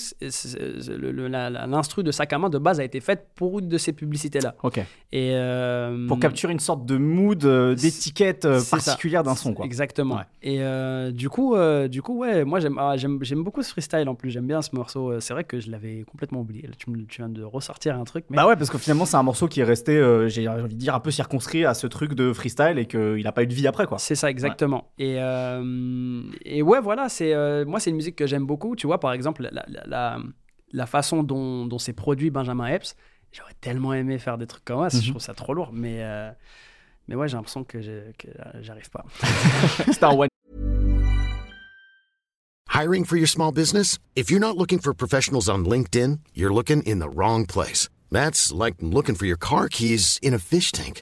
l'instru de Sac à main de base a été faite pour une de ces publicités-là. Ok. Et euh, Pour capturer une sorte de mood, euh, d'étiquette particulière d'un son, quoi. Exactement. Ouais. Et du coup, du coup, ouais, moi j'aime, ah, j'aime, j'aime beaucoup ce freestyle en plus. J'aime bien ce morceau. C'est vrai que je l'avais complètement oublié. Là, tu, me- tu viens de ressortir un truc. Mais... Bah ouais, parce que finalement, c'est un morceau qui est resté, j'ai envie de dire, un peu circonscrit à ce truc de freestyle et qu'il n'a pas eu de vie après, quoi. C'est ça, exactement. Et, euh, et ouais, voilà, c'est, euh, moi, c'est une musique que j'aime beaucoup. Tu vois, par exemple, la, la, la, la façon dont, dont c'est produit Benjamin Epps, j'aurais tellement aimé faire des trucs comme ça. Mhm. Je trouve ça trop lourd. Mais, euh, mais ouais, j'ai l'impression que, euh, j'arrive pas. C'était un one Hiring for your small business? If you're not looking for professionals on LinkedIn, you're looking in the wrong place. That's like looking for your car keys in a fish tank.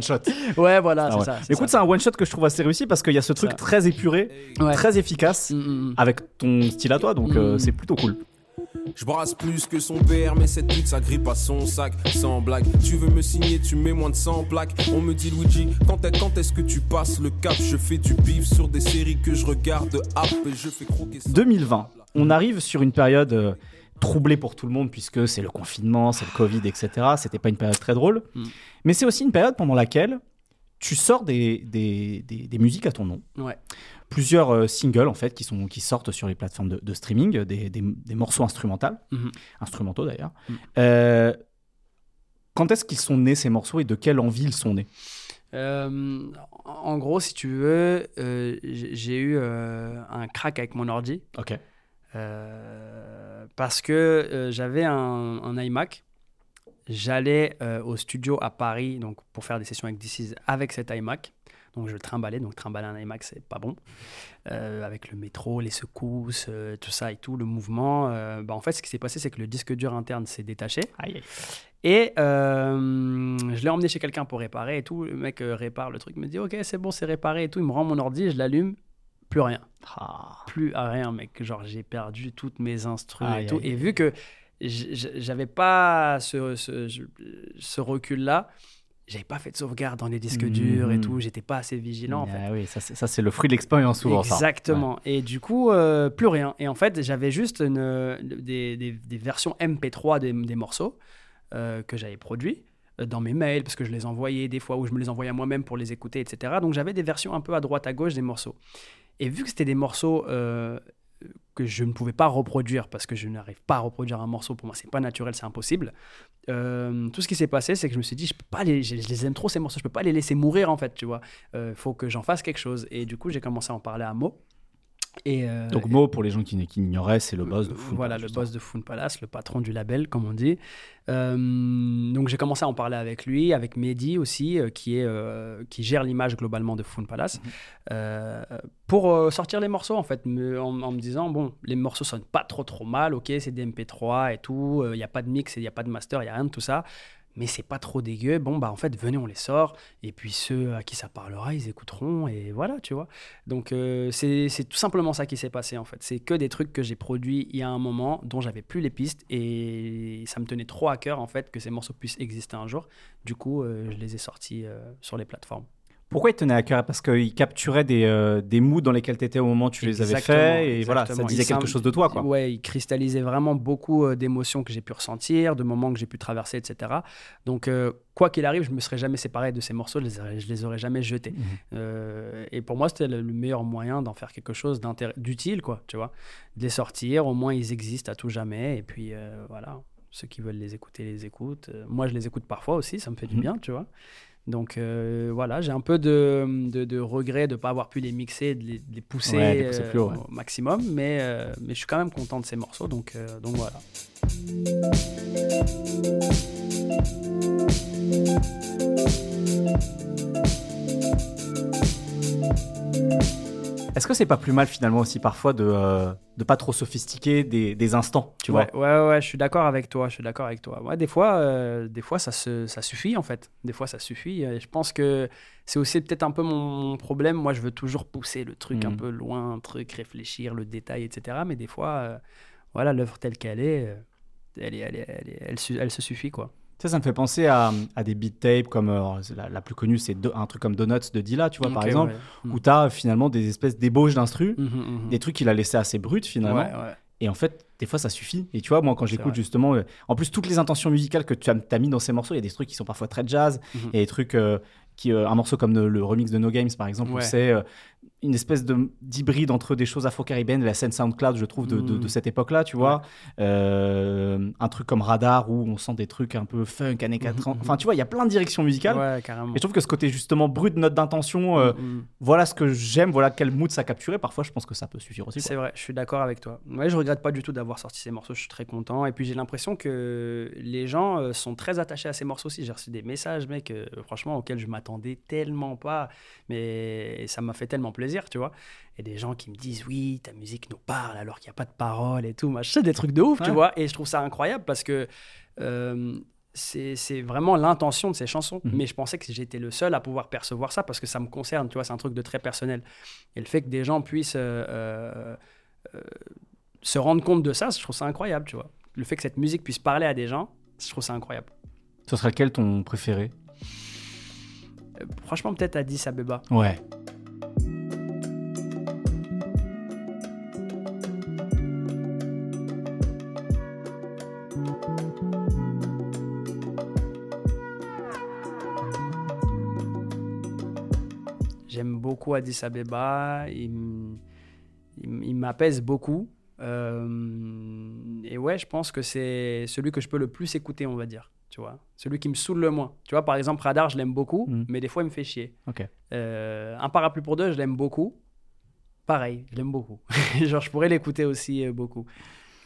Shot. Ouais, voilà, Ah c'est ouais. ça. Écoute, c'est ça. un one shot que je trouve assez réussi parce qu'il y a ce truc Ça. très épuré, Ouais. très efficace, Mm, mm, mm. avec ton style à toi, donc euh, c'est plutôt cool. Je brasse plus que son père, mais cette pute s'agrippe à son sac, sans blague. Tu veux me signer, tu mets moins de 100 plaques. On me dit Luigi, quand quand est-ce que tu passes le cap? Je fais du bif sur des séries que je regarde app et je fais croquer ça. 2020, on arrive sur une période euh, troublée pour tout le monde puisque c'est le confinement, c'est le Covid, etc. C'était pas une période très drôle, Mm. Mais c'est aussi une période pendant laquelle tu sors des, des, des- des musiques à ton nom. Ouais. Plusieurs euh, singles en fait qui, sont, qui sortent sur les plateformes de, de streaming, des, des- des morceaux instrumentaux, Mhm. instrumentaux d'ailleurs. Mm. Euh, quand est-ce qu'ils sont nés ces morceaux et de quelle envie ils sont nés? Euh, en gros, si tu veux, euh, j'ai eu euh, un crack avec mon ordi. Ok. Parce que j'avais un, un iMac. J'allais euh, au studio à Paris donc pour faire des sessions avec DC's avec cet iMac. Donc je le trimballais. Donc trimballer un iMac, c'est pas bon. Euh, avec le métro, les secousses, euh, tout ça et tout, le mouvement. euh, bah, en fait, ce qui s'est passé, c'est que le disque dur interne s'est détaché. Aïe. Et je l'ai emmené chez quelqu'un pour réparer et tout. Le mec répare le truc, me dit Ok, c'est bon, c'est réparé et tout. Il me rend mon ordi, je l'allume, plus rien. Ah. Plus à rien, mec. Genre, j'ai perdu toutes mes instrus Aïe, et tout. aïe, Et vu que j'avais pas ce, ce, recul-là, j'avais pas fait de sauvegarde dans les disques durs et tout. J'étais pas assez vigilant en fait. Ah oui, ça c'est le fruit de l'expérience souvent. ça. Exactement. Et du coup, euh, plus rien. Et en fait, j'avais juste une- des, des- des versions MP3 des, des morceaux euh, que j'avais produits euh, dans mes mails, parce que je les envoyais des fois, ou je me les envoyais à moi-même pour les écouter, etc. Donc j'avais des versions un peu à droite, à gauche des morceaux. Et vu que c'était des morceaux que je ne pouvais pas reproduire, parce que je n'arrive pas à reproduire un morceau, pour moi, c'est pas naturel, c'est impossible. euh, tout ce qui s'est passé, c'est que je me suis dit, je peux pas les, je, je les aime trop ces morceaux, je peux pas les laisser mourir en fait, tu vois. Il faut que j'en fasse quelque chose. Et du coup, j'ai commencé à en parler à Mo. Et, euh, Donc Mo, pour les gens qui, qui ignoraient, c'est le boss de Foon Voilà, Palace, le boss de Foon Palace, le patron du label, comme on dit. Euh, donc j'ai commencé à en parler avec lui, avec Mehdi aussi, euh, qui, est, qui gère l'image globalement de Foon Palace, Mhm. pour sortir les morceaux en fait, me- en, en me disant, bon, les morceaux sonnent pas trop trop mal, ok, c'est des MP3 et tout, il n'y a pas de mix, il n'y a pas de master, il n'y a rien de tout ça. Mais c'est pas trop dégueu. Bon, bah en fait, venez, on les sort. Et puis ceux à qui ça parlera, ils écouteront. Et voilà, tu vois. Donc euh, c'est tout simplement ça qui s'est passé en fait. C'est que des trucs que j'ai produits il y a un moment dont j'avais plus les pistes et ça me tenait trop à cœur en fait que ces morceaux puissent exister un jour. Du coup, euh, je les ai sortis euh, sur les plateformes. Pourquoi il tenait à cœur? Parce qu'il capturait des, euh, des moods dans lesquels tu étais au moment où tu les avais faits. Et voilà, ça disait Il quelque chose de toi. Quoi. Ouais, il cristallisait vraiment beaucoup euh, d'émotions que j'ai pu ressentir, de moments que j'ai pu traverser, etc. Donc, euh, quoi qu'il arrive, je me serais jamais séparé de ces morceaux, je les je les aurais jamais jetés. Mhm. Euh, et pour moi, c'était le, le meilleur moyen d'en faire quelque chose d'utile, quoi, tu vois. De les sortir, au moins ils existent à tout jamais. Et puis, voilà, ceux qui veulent les écouter, les écoutent. Moi, je les écoute parfois aussi, ça me fait du Mhm. bien, tu vois. Donc euh, voilà, j'ai un peu de, de, de regret de ne pas avoir pu les mixer, de les, de les pousser, Ouais, les pousser euh, plus haut, ouais. au maximum, mais, euh, mais je suis quand même content de ces morceaux, donc, euh, donc voilà. Est-ce que c'est pas plus mal finalement aussi parfois de euh, de pas trop sophistiquer des, des instants, tu vois? Ouais, ouais, ouais, je suis d'accord avec toi, je suis d'accord avec toi. Ouais, des fois, euh, des fois ça, se, ça suffit en fait. Des fois, ça suffit. Et je pense que c'est aussi peut-être un peu mon problème. Moi, je veux toujours pousser le truc un Mhm. peu loin, un truc, réfléchir, le détail, etc. Mais des fois, euh, voilà, l'œuvre telle qu'elle est, euh, elle, est, elle, est- elle, est- elle su- elle se suffit, quoi. Sais, ça me fait penser à, à des beat tapes comme euh, la, la plus connue, c'est un truc comme Donuts de Dilla, tu vois, par exemple, ouais. où tu as finalement des espèces d'ébauches d'instru, Mhm, mhm. des trucs qu'il a laissé assez bruts finalement. Ouais, ouais. Et en fait, des fois, ça suffit. Et tu vois, moi, quand j'écoute justement, euh, en plus, toutes les intentions musicales que tu as, t'as mis dans ces morceaux, il y a des trucs qui sont parfois très jazz, il y a des trucs euh, qui, euh, un morceau comme le, le remix de No Games, par exemple, Ouais. c'est euh, une espèce de d'hybride entre des choses afro-caribéennes et la scène SoundCloud, je trouve, de, de- de Mhm. cette époque-là, tu vois. Euh, un truc comme Radar où on sent des trucs un peu funk, années 80. Enfin, tu vois, il y a plein de directions musicales. Ouais, carrément. Et je trouve que ce côté justement brut, note d'intention, euh, Mhm. voilà ce que j'aime, voilà quel mood ça a capturé. Parfois, je pense que ça peut suffire aussi. C'est vrai, je suis d'accord avec toi. Ouais, je regrette pas du tout d'avoir sorti ces morceaux, je suis très content. Et puis j'ai l'impression que les gens euh, sont très attachés à ces morceaux aussi. J'ai reçu des messages, mec, euh, franchement, auxquels je m'attendais tellement pas. Mais ça m'a fait tellement plaisir, tu vois. Et des gens qui me disent, oui, ta musique nous parle alors qu'il n'y a pas de paroles et tout. Sais des trucs de ouf, tu vois. Et je trouve ça incroyable parce que. euh, c'est vraiment l'intention de ces chansons. Mhm. Mais je pensais que j'étais le seul à pouvoir percevoir ça parce que ça me concerne, tu vois, c'est un truc de très personnel. Et le fait que des gens puissent euh, euh, euh, se rendre compte de ça, je trouve ça incroyable, tu vois. Le fait que cette musique puisse parler à des gens, je trouve ça incroyable. Ce serait lequel ton préféré? Franchement, peut-être Addis Abeba. Ouais. J'aime beaucoup Addis Abeba. Il, il m'apaise beaucoup. Euh, et ouais, je pense que c'est celui que je peux le plus écouter, on va dire. Tu vois, celui qui me saoule le moins. Tu vois, par exemple, Radar, je l'aime beaucoup, Mhm. mais des fois, il me fait chier. Euh, un parapluie pour deux, je l'aime beaucoup. Pareil, je l'aime beaucoup. Genre, je pourrais l'écouter aussi euh, beaucoup.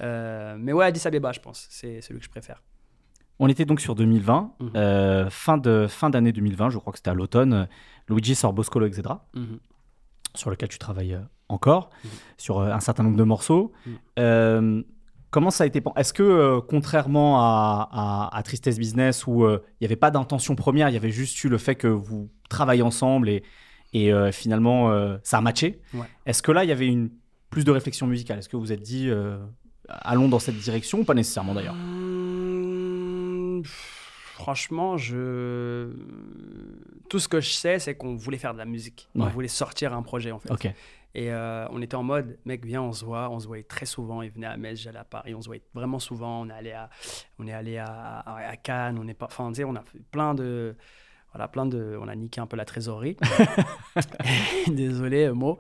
Euh, mais ouais, Addis Abeba, je pense. C'est celui que je préfère. On était donc sur 2020, Mhm. fin de fin d'année 2020, je crois que c'était à l'automne. Luigi sort Boscolo, etc. Mhm. sur lequel tu travailles encore, Mhm. sur un certain nombre de morceaux. Comment ça a été Est-ce que, euh, contrairement à, à- à Tristesse Business, où euh, il n'y avait pas d'intention première, il y avait juste eu le fait que vous travaillez ensemble et, et euh, finalement ça a matché, Ouais. est-ce que là, il y avait une, plus de réflexion musicale? Est-ce que vous vous êtes dit, allons dans cette direction ou pas nécessairement d'ailleurs? Mmh, Franchement, je... tout ce que je sais, c'est qu'on voulait faire de la musique. On voulait sortir un projet, en fait. Et euh, on était en mode, mec, viens, on se voit. On se voyait très souvent. Il venait à Metz, j'allais à Paris. On se voyait vraiment souvent. On est allé à, on est allé à, à- à Cannes. On est pas, enfin, on a fait plein de, voilà, plein de, on a niqué un peu la trésorerie. Désolé, euh, mot.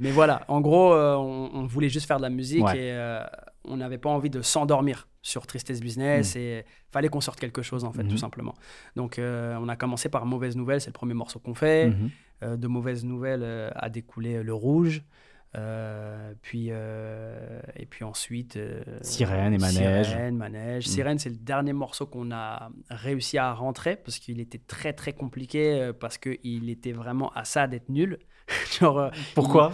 Mais voilà, en gros, euh, on, on voulait juste faire de la musique Ouais. et euh, on n'avait pas envie de s'endormir sur Tristesse Business et fallait qu'on sorte quelque chose en fait, tout simplement. Donc, on a commencé par Mauvaise Nouvelle, c'est le premier morceau qu'on fait. Mhm. Euh, de mauvaises nouvelles euh, a découlé euh, le rouge. Euh, puis, euh, et puis ensuite. euh, Sirène et Manège. Sirène, Manège. Mm. Sirène, c'est le dernier morceau qu'on a réussi à rentrer parce qu'il était très très compliqué, parce qu'il était vraiment à ça d'être nul. Genre, Pourquoi?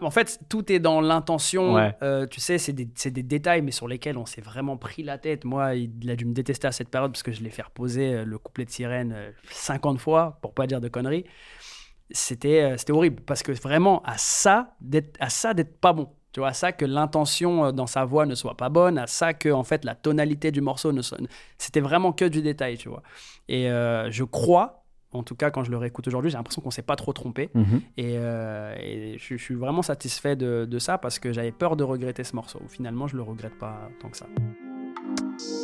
En fait, tout est dans l'intention. Ouais. Euh, tu sais, c'est des, détails, mais sur lesquels on s'est vraiment pris la tête. Moi, il a dû me détester à cette période parce que je l'ai fait reposer euh, le couplet de sirène euh, 50 fois, pour pas dire de conneries. C'était euh, horrible parce que vraiment, à ça, d'être à ça d'être pas bon. Tu vois, à ça que l'intention euh, dans sa voix ne soit pas bonne, à ça que en fait la tonalité du morceau ne soit. C'était vraiment que du détail, tu vois. Et euh, je crois En tout cas, quand je le réécoute aujourd'hui, j'ai l'impression qu'on s'est pas trop trompé. Mhm. Et, euh, et je, je suis vraiment satisfait de, de ça parce que j'avais peur de regretter ce morceau. Finalement, je le regrette pas tant que ça.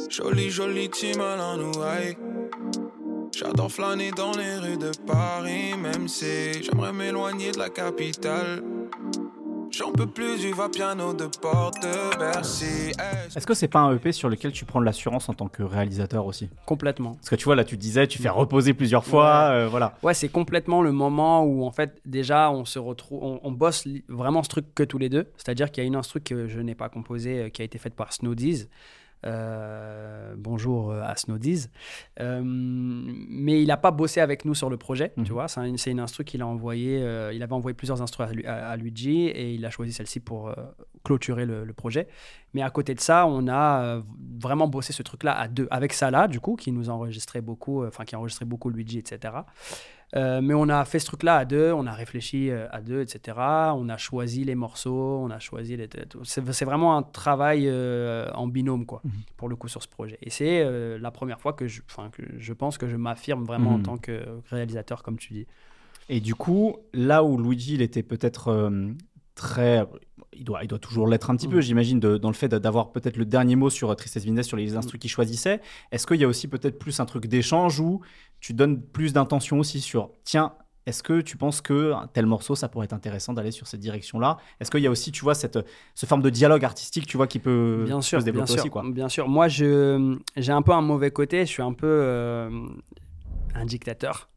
Jolie, jolie team à la nouaille. J'adore flâner dans les rues de Paris, même si j'aimerais m'éloigner de la capitale. J'en peux plus du va-piano de porte de Bercy. Est-ce Est-ce que c'est pas un EP sur lequel tu prends de l'assurance en tant que réalisateur aussi? Complètement. Parce que tu vois, là, tu disais, tu fais reposer plusieurs fois, euh, voilà. Ouais, c'est complètement le moment où en fait déjà on se retrouve, on, on bosse vraiment ce truc que tous les deux. C'est-à-dire qu'il y a une instru que je n'ai pas composée, euh, qui a été faite par Snowdies. Euh, bonjour euh, à Snowdies. Euh, mais il n'a pas bossé avec nous sur le projet, Mhm. tu vois. C'est un- c'est une instru qu'il a envoyé. euh, il avait envoyé plusieurs instrus à, Lu- à- à Luigi et il a choisi celle-ci pour euh, clôturer le, le projet. Mais à côté de ça, on a euh, vraiment bossé ce truc-là à deux, avec Salah, du coup, qui nous enregistrait beaucoup, euh, enfin, qui enregistrait beaucoup Luigi, etc. Euh, mais on a fait ce truc-là à deux, on a réfléchi euh, à deux, etc. On a choisi les morceaux, on a choisi les. C'est vraiment un travail euh, en binôme, quoi, pour le coup, sur ce projet. Et c'est euh, la première fois que je, que je pense que je m'affirme vraiment en Mhm. tant que réalisateur, comme tu dis. Et du coup, là où Luigi, il était peut-être très. Il doit, il doit toujours l'être un petit Mm. peu, j'imagine, dans le fait d'avoir peut-être le dernier mot sur euh, Tristesse Vindes, sur Mm. les instruments qu'il choisissait. Est-ce qu'il y a aussi peut-être plus un truc d'échange où tu donnes plus d'intention aussi sur tiens, est-ce que tu penses que tel morceau, ça pourrait être intéressant d'aller sur cette direction-là? Est-ce qu'il y a aussi, tu vois, cette, ce forme de dialogue artistique, tu vois, qui peut, bien peut sûr, se développer bien sûr, aussi, quoi? bien sûr. Moi, je, j'ai un peu un mauvais côté. Je suis un peu euh, un dictateur.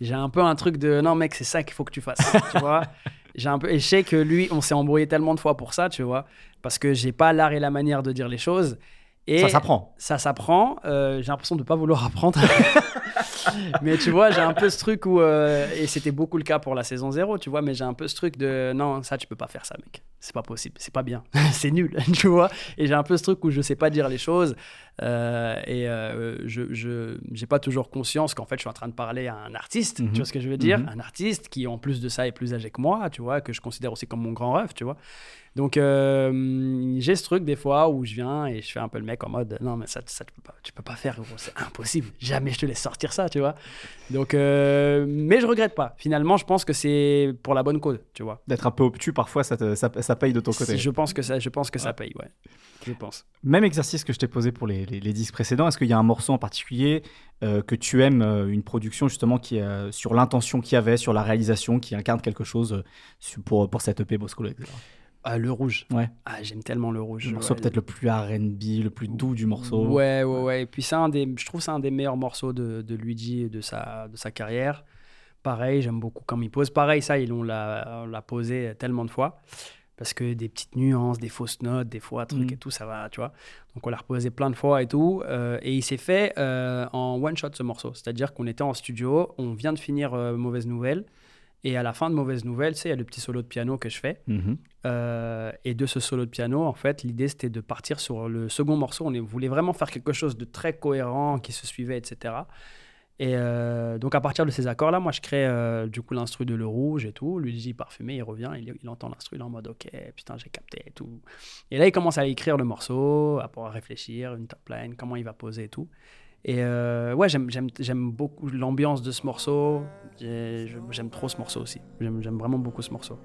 J'ai un peu un truc de non, mec, c'est ça qu'il faut que tu fasses. tu vois? J'ai un peu, et je sais que lui, on s'est embrouillé tellement de fois pour ça, tu vois, parce que j'ai pas l'art et la manière de dire les choses. Et Ça s'apprend. ça s'apprend. Euh, j'ai l'impression de pas vouloir apprendre. mais tu vois, j'ai un peu ce truc où. euh, et c'était beaucoup le cas pour la saison 0, tu vois, mais j'ai un peu ce truc de non, ça, tu peux pas faire ça, mec. C'est pas possible, c'est pas bien, c'est nul, tu vois. Et j'ai un peu ce truc où je sais pas dire les choses. euh, et euh, je j'ai pas toujours conscience qu'en fait, je suis en train de parler à un artiste, Mhm. tu vois ce que je veux dire? Mhm. Un artiste qui, en plus de ça, est plus âgé que moi, tu vois, que je considère aussi comme mon grand rêve, tu vois. Donc, euh, j'ai ce truc des fois où je viens et je fais un peu le mec en mode non, mais ça, ça tu, peux pas, tu peux pas faire, gros, c'est impossible. Jamais je te laisse sortir ça, tu vois. Donc, euh, mais je regrette pas. Finalement, je pense que c'est pour la bonne cause, tu vois. D'être un peu obtus, parfois, ça, te- ça, ça paye de ton côté. Je pense que ça, je pense que ça paye, ouais. Je pense. Même exercice que je t'ai posé pour les, les- les disques précédents. Est-ce qu'il y a un morceau en particulier euh, que tu aimes, euh, une production justement qui euh, sur l'intention qu'il y avait, sur la réalisation, qui incarne quelque chose pour, pour cette EP Boscolo etc. Ah, le rouge. Ouais. Ah, j'aime tellement le rouge. Le morceau Ouais, peut-être le plus R&B, le plus doux du morceau. Ouais, ouais, ouais. Et puis, c'est un des, je trouve que c'est un des meilleurs morceaux de, de Luigi et de sa, de sa carrière. Pareil, j'aime beaucoup comme il pose. Pareil, ça, ils l'ont l'a, on l'a posé tellement de fois. Parce que des petites nuances, des fausses notes, des fois, trucs Mhm. et tout, ça va, tu vois. Donc, on l'a reposé plein de fois et tout. euh, et il s'est fait euh, en one shot ce morceau. C'est-à-dire qu'on était en studio, on vient de finir euh, Mauvaise Nouvelle. Et à la fin de Mauvaise Nouvelle, tu sais, il y a le petit solo de piano que je fais. Mhm. Euh, et de ce solo de piano, en fait, l'idée c'était de partir sur le second morceau. On voulait vraiment faire quelque chose de très cohérent, qui se suivait, etc. Et euh, donc à partir de ces accords-là, moi je crée euh, du coup l'instru de Le Rouge et tout. Lui dit parfumé, il revient, il, il entend l'instru, il est en mode ok, putain j'ai capté et tout. Et là il commence à écrire le morceau, à pouvoir réfléchir, une top line, comment il va poser et tout. Et euh, ouais, j'aime- j'aime j'aime beaucoup l'ambiance de ce morceau. J'aime trop ce morceau aussi. J'aime j'aime vraiment beaucoup ce morceau.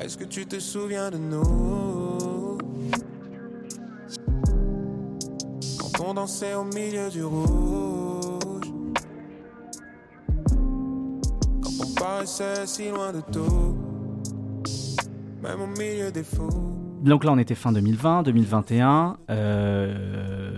Est-ce que tu te souviens de nous? Quand on dansait au milieu du rouge Quand on paraissait si loin de tout Même au milieu des fous Donc là, on était fin 2020, 2021. euh,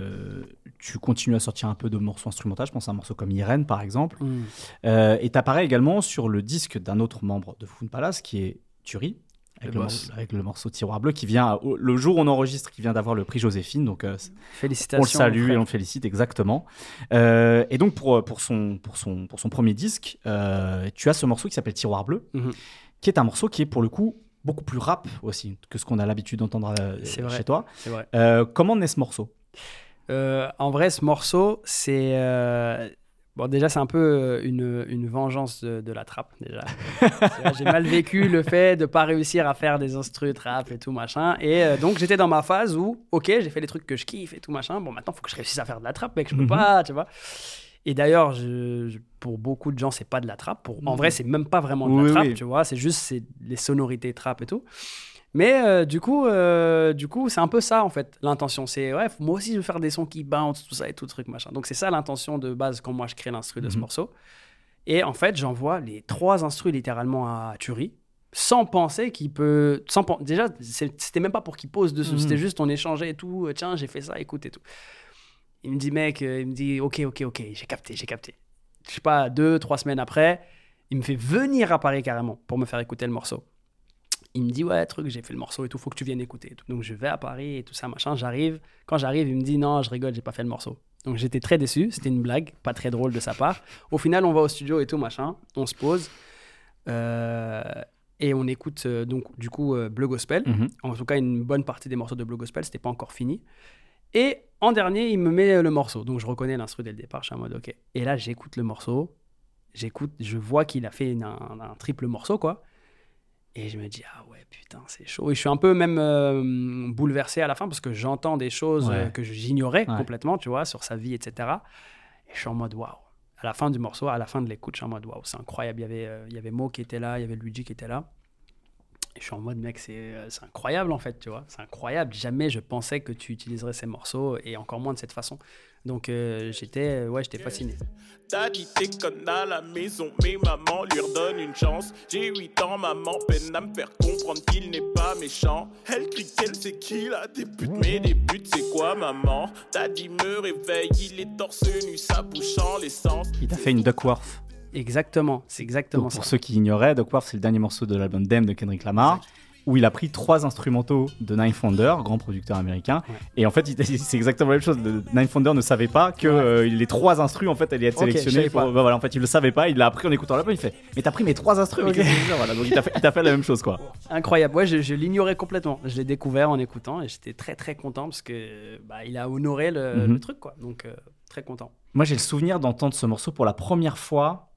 tu continues à sortir un peu de morceaux instrumentaux. Je pense à un morceau comme Irène, par exemple. Mm. Euh, et tu apparais également sur le disque d'un autre membre de Fun Palace, qui est Turi, avec Le avec morceau Tiroir Bleu, qui vient, le jour où on enregistre, qui vient d'avoir le prix Joséphine. Donc, euh, Félicitations. on le salue et on le félicite exactement. Euh, et donc, pour, pour, son, pour, son, pour son premier disque, euh, tu as ce morceau qui s'appelle Tiroir Bleu, Mhm. qui est un morceau qui est pour le coup beaucoup plus rap aussi que ce qu'on a l'habitude d'entendre chez toi. Vrai. Comment naît ce morceau? Euh, en vrai, ce morceau, c'est. euh, Bon, déjà, c'est un peu euh, une, une vengeance de, de la trappe, déjà. J'ai mal vécu le fait de pas réussir à faire des instrus trap et tout, machin. Et euh, donc, j'étais dans ma phase où, ok, j'ai fait les trucs que je kiffe et tout, machin. Bon, maintenant, il faut que je réussisse à faire de la trappe, mec, je peux Mhm. pas, tu vois. Et d'ailleurs, pour beaucoup de gens, c'est pas de la trappe. Pour, en Mhm. vrai, c'est même pas vraiment de Oui, la trappe, oui. tu vois. C'est juste c'est les sonorités trap et tout. Mais euh, du coup, euh, du coup, c'est un peu ça en fait. L'intention, c'est ouais, moi aussi je veux faire des sons qui bounce, tout ça et tout truc machin. Donc c'est ça l'intention de base quand moi je crée l'instru de ce Mhm. morceau. Et en fait, j'envoie les trois instrus littéralement à Turi, sans penser qu'il peut. Sans, déjà, c'était même pas pour qu'il pose dessus, Mhm. c'était juste on échangeait et tout. euh, Tiens, j'ai fait ça, écoute et tout. Il me dit, mec, il me dit, ok, ok, ok, j'ai capté, j'ai capté. Je sais pas, deux, trois semaines après, il me fait venir à Paris carrément pour me faire écouter le morceau. Il me dit, ouais, truc, j'ai fait le morceau et tout, faut que tu viennes écouter. et tout. Donc je vais à Paris et tout ça, machin. J'arrive. Quand j'arrive, il me dit, non, je rigole, j'ai pas fait le morceau. Donc j'étais très déçu, c'était une blague, pas très drôle de sa part. Au final, on va au studio et tout, machin, on se pose. euh, et on écoute euh, donc du coup euh, Bleu Gospel. Mhm. En tout cas, une bonne partie des morceaux de Blue Gospel, c'était pas encore fini. Et en dernier, il me met le morceau. Donc je reconnais l'instru dès le départ, je suis en mode OK. Et là, j'écoute le morceau, j'écoute, je vois qu'il a fait une- un, un triple morceau, quoi. Et je me dis, ah ouais, putain, c'est chaud. Et je suis un peu même euh, bouleversé à la fin parce que j'entends des choses Ouais. euh, que j'ignorais Ouais. complètement, tu vois, sur sa vie, etc. Et je suis en mode, waouh. À la fin du morceau, à la fin de l'écoute, je suis en mode, waouh, c'est incroyable. Il y, avait, euh, il y avait Mo qui était là, il y avait Luigi qui était là. Et je suis en mode, mec, c'est euh, c'est incroyable en fait, tu vois. C'est incroyable. Jamais je pensais que tu utiliserais ces morceaux et encore moins de cette façon. Donc euh, j'étais euh, ouais, j'étais fasciné. Daddy déconne à la maison, mais maman lui redonne une chance. J'ai 8 ans, maman peine à me faire comprendre qu'il n'est pas méchant. Elle crie qu'elle sait qu'il a des buts, mais des buts c'est quoi maman? Daddy me réveille, il est torse nu, sa bouche en l'essence. Il t'a fait une Duckworth. Exactement, c'est exactement Donc, ça. pour ceux qui ignoraient, Duckworth, c'est le dernier morceau de l'album Dem de Kendrick Lamar, où il a pris trois instrumentaux de Ninth Wonder, grand producteur américain. Ouais. Et en fait, c'est exactement la même chose. Ninth Wonder ne savait pas que euh, les trois instrus, en fait, allaient être Ok, je sélectionnés. pour- bah, voilà, en fait, il le savait pas. Il l'a appris en écoutant l'album. Il fait Mais t'as pris mes trois instrus mais Ok. qu'est-ce que c'est ça Voilà, Donc, il t'a fait, fait la même chose, quoi. Incroyable. Ouais, je, je l'ignorais complètement. Je l'ai découvert en écoutant et j'étais très très content parce que bah, il a honoré le, Mhm. le truc quoi. Donc euh, très content. Moi, j'ai le souvenir d'entendre ce morceau pour la première fois.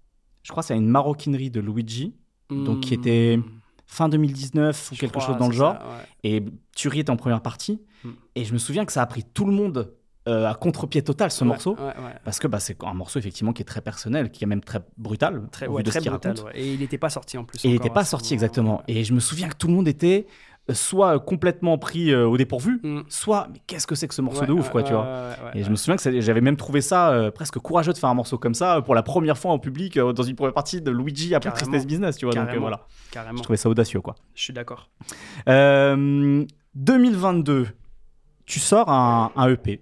Je crois que c'est à une maroquinerie de Luigi, Donc, qui était Hmm, fin 2019 ou je quelque crois, chose dans le genre. ça, ouais. Et Turi était en première partie. Mm. Et je me souviens que ça a pris tout le monde euh, à contre-pied total, ce Ouais, morceau. ouais, ouais. Parce que bah, c'est un morceau effectivement qui est très personnel, qui est même très brutal, Très, très brutal. Et il n'était pas sorti en plus. Et il n'était pas sorti exactement. Et je me souviens que tout le monde était soit complètement pris euh, au dépourvu, Mm. soit mais qu'est-ce que c'est que ce morceau Ouais, de ouf, quoi, tu vois. Et je me souviens que j'avais même trouvé ça euh, presque courageux de faire un morceau comme ça pour la première fois en public euh, dans une première partie de Luigi après. Tristesse Business, tu vois. Donc voilà, Carrément. je trouvais ça audacieux, quoi. Je suis d'accord. Euh, 2022, tu sors un, un EP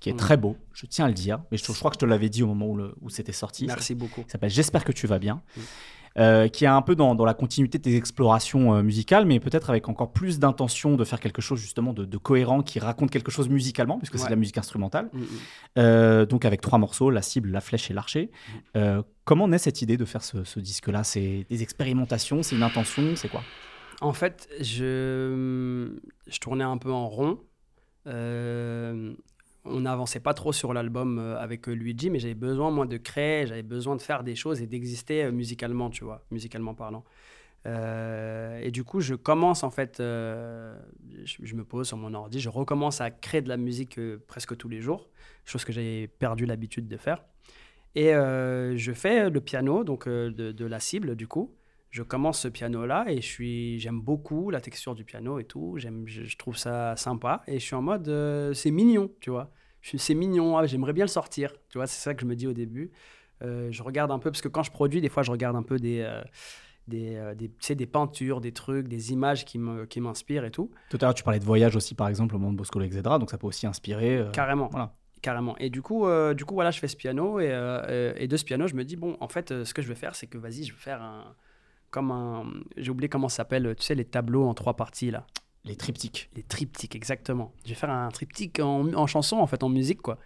qui est Mm. très beau, je tiens à le dire, mais je, je crois que je te l'avais dit au moment où, c'était sorti. Merci beaucoup. qui s'appelle J'espère que tu vas bien, Mm. Euh, qui est un peu dans, dans la continuité de tes explorations euh, musicales, mais peut-être avec encore plus d'intention de faire quelque chose justement de, de cohérent qui raconte quelque chose musicalement, puisque c'est de la musique instrumentale. Mm, mm. Euh, donc avec trois morceaux, la cible, la flèche et l'archer. Mm. Comment naît cette idée de faire ce, ce disque-là? C'est des expérimentations, c'est une intention, c'est quoi? En fait, je, je tournais un peu en rond. Euh, on n'avançait pas trop sur l'album euh, avec euh, Luigi, mais j'avais besoin, moi, de créer, j'avais besoin de faire des choses et d'exister euh, musicalement, tu vois, musicalement parlant. Et du coup, je commence, en fait, je, me pose sur mon ordi, je recommence à créer de la musique presque tous les jours, chose que j'avais perdu l'habitude de faire. Et je fais le piano, donc de la cible, du coup je commence ce piano là et je suis j'aime beaucoup la texture du piano et tout j'aime je, je trouve ça sympa et je suis en mode euh, c'est mignon tu vois c'est mignon ah, j'aimerais bien le sortir tu vois c'est ça que je me dis au début Euh, je regarde un peu parce que quand je produis des fois je regarde un peu des euh, des, des, peintures, des trucs, des images qui me- qui m'inspirent et tout. Tout à l'heure, tu parlais de voyage aussi, par exemple, au monde Bosco Lexedra, donc ça peut aussi inspirer. Carrément. voilà. Carrément. Et du coup, euh, du coup, voilà, je fais ce piano et, euh, et de ce piano, je me dis bon, en fait, euh, ce que je vais faire, c'est que vas-y, je vais faire un comme un, j'ai oublié comment ça s'appelle, tu sais, les tableaux en trois parties là, Les triptyques. les triptyques, exactement. Je vais faire un triptyque en, en chanson, en fait, en musique quoi.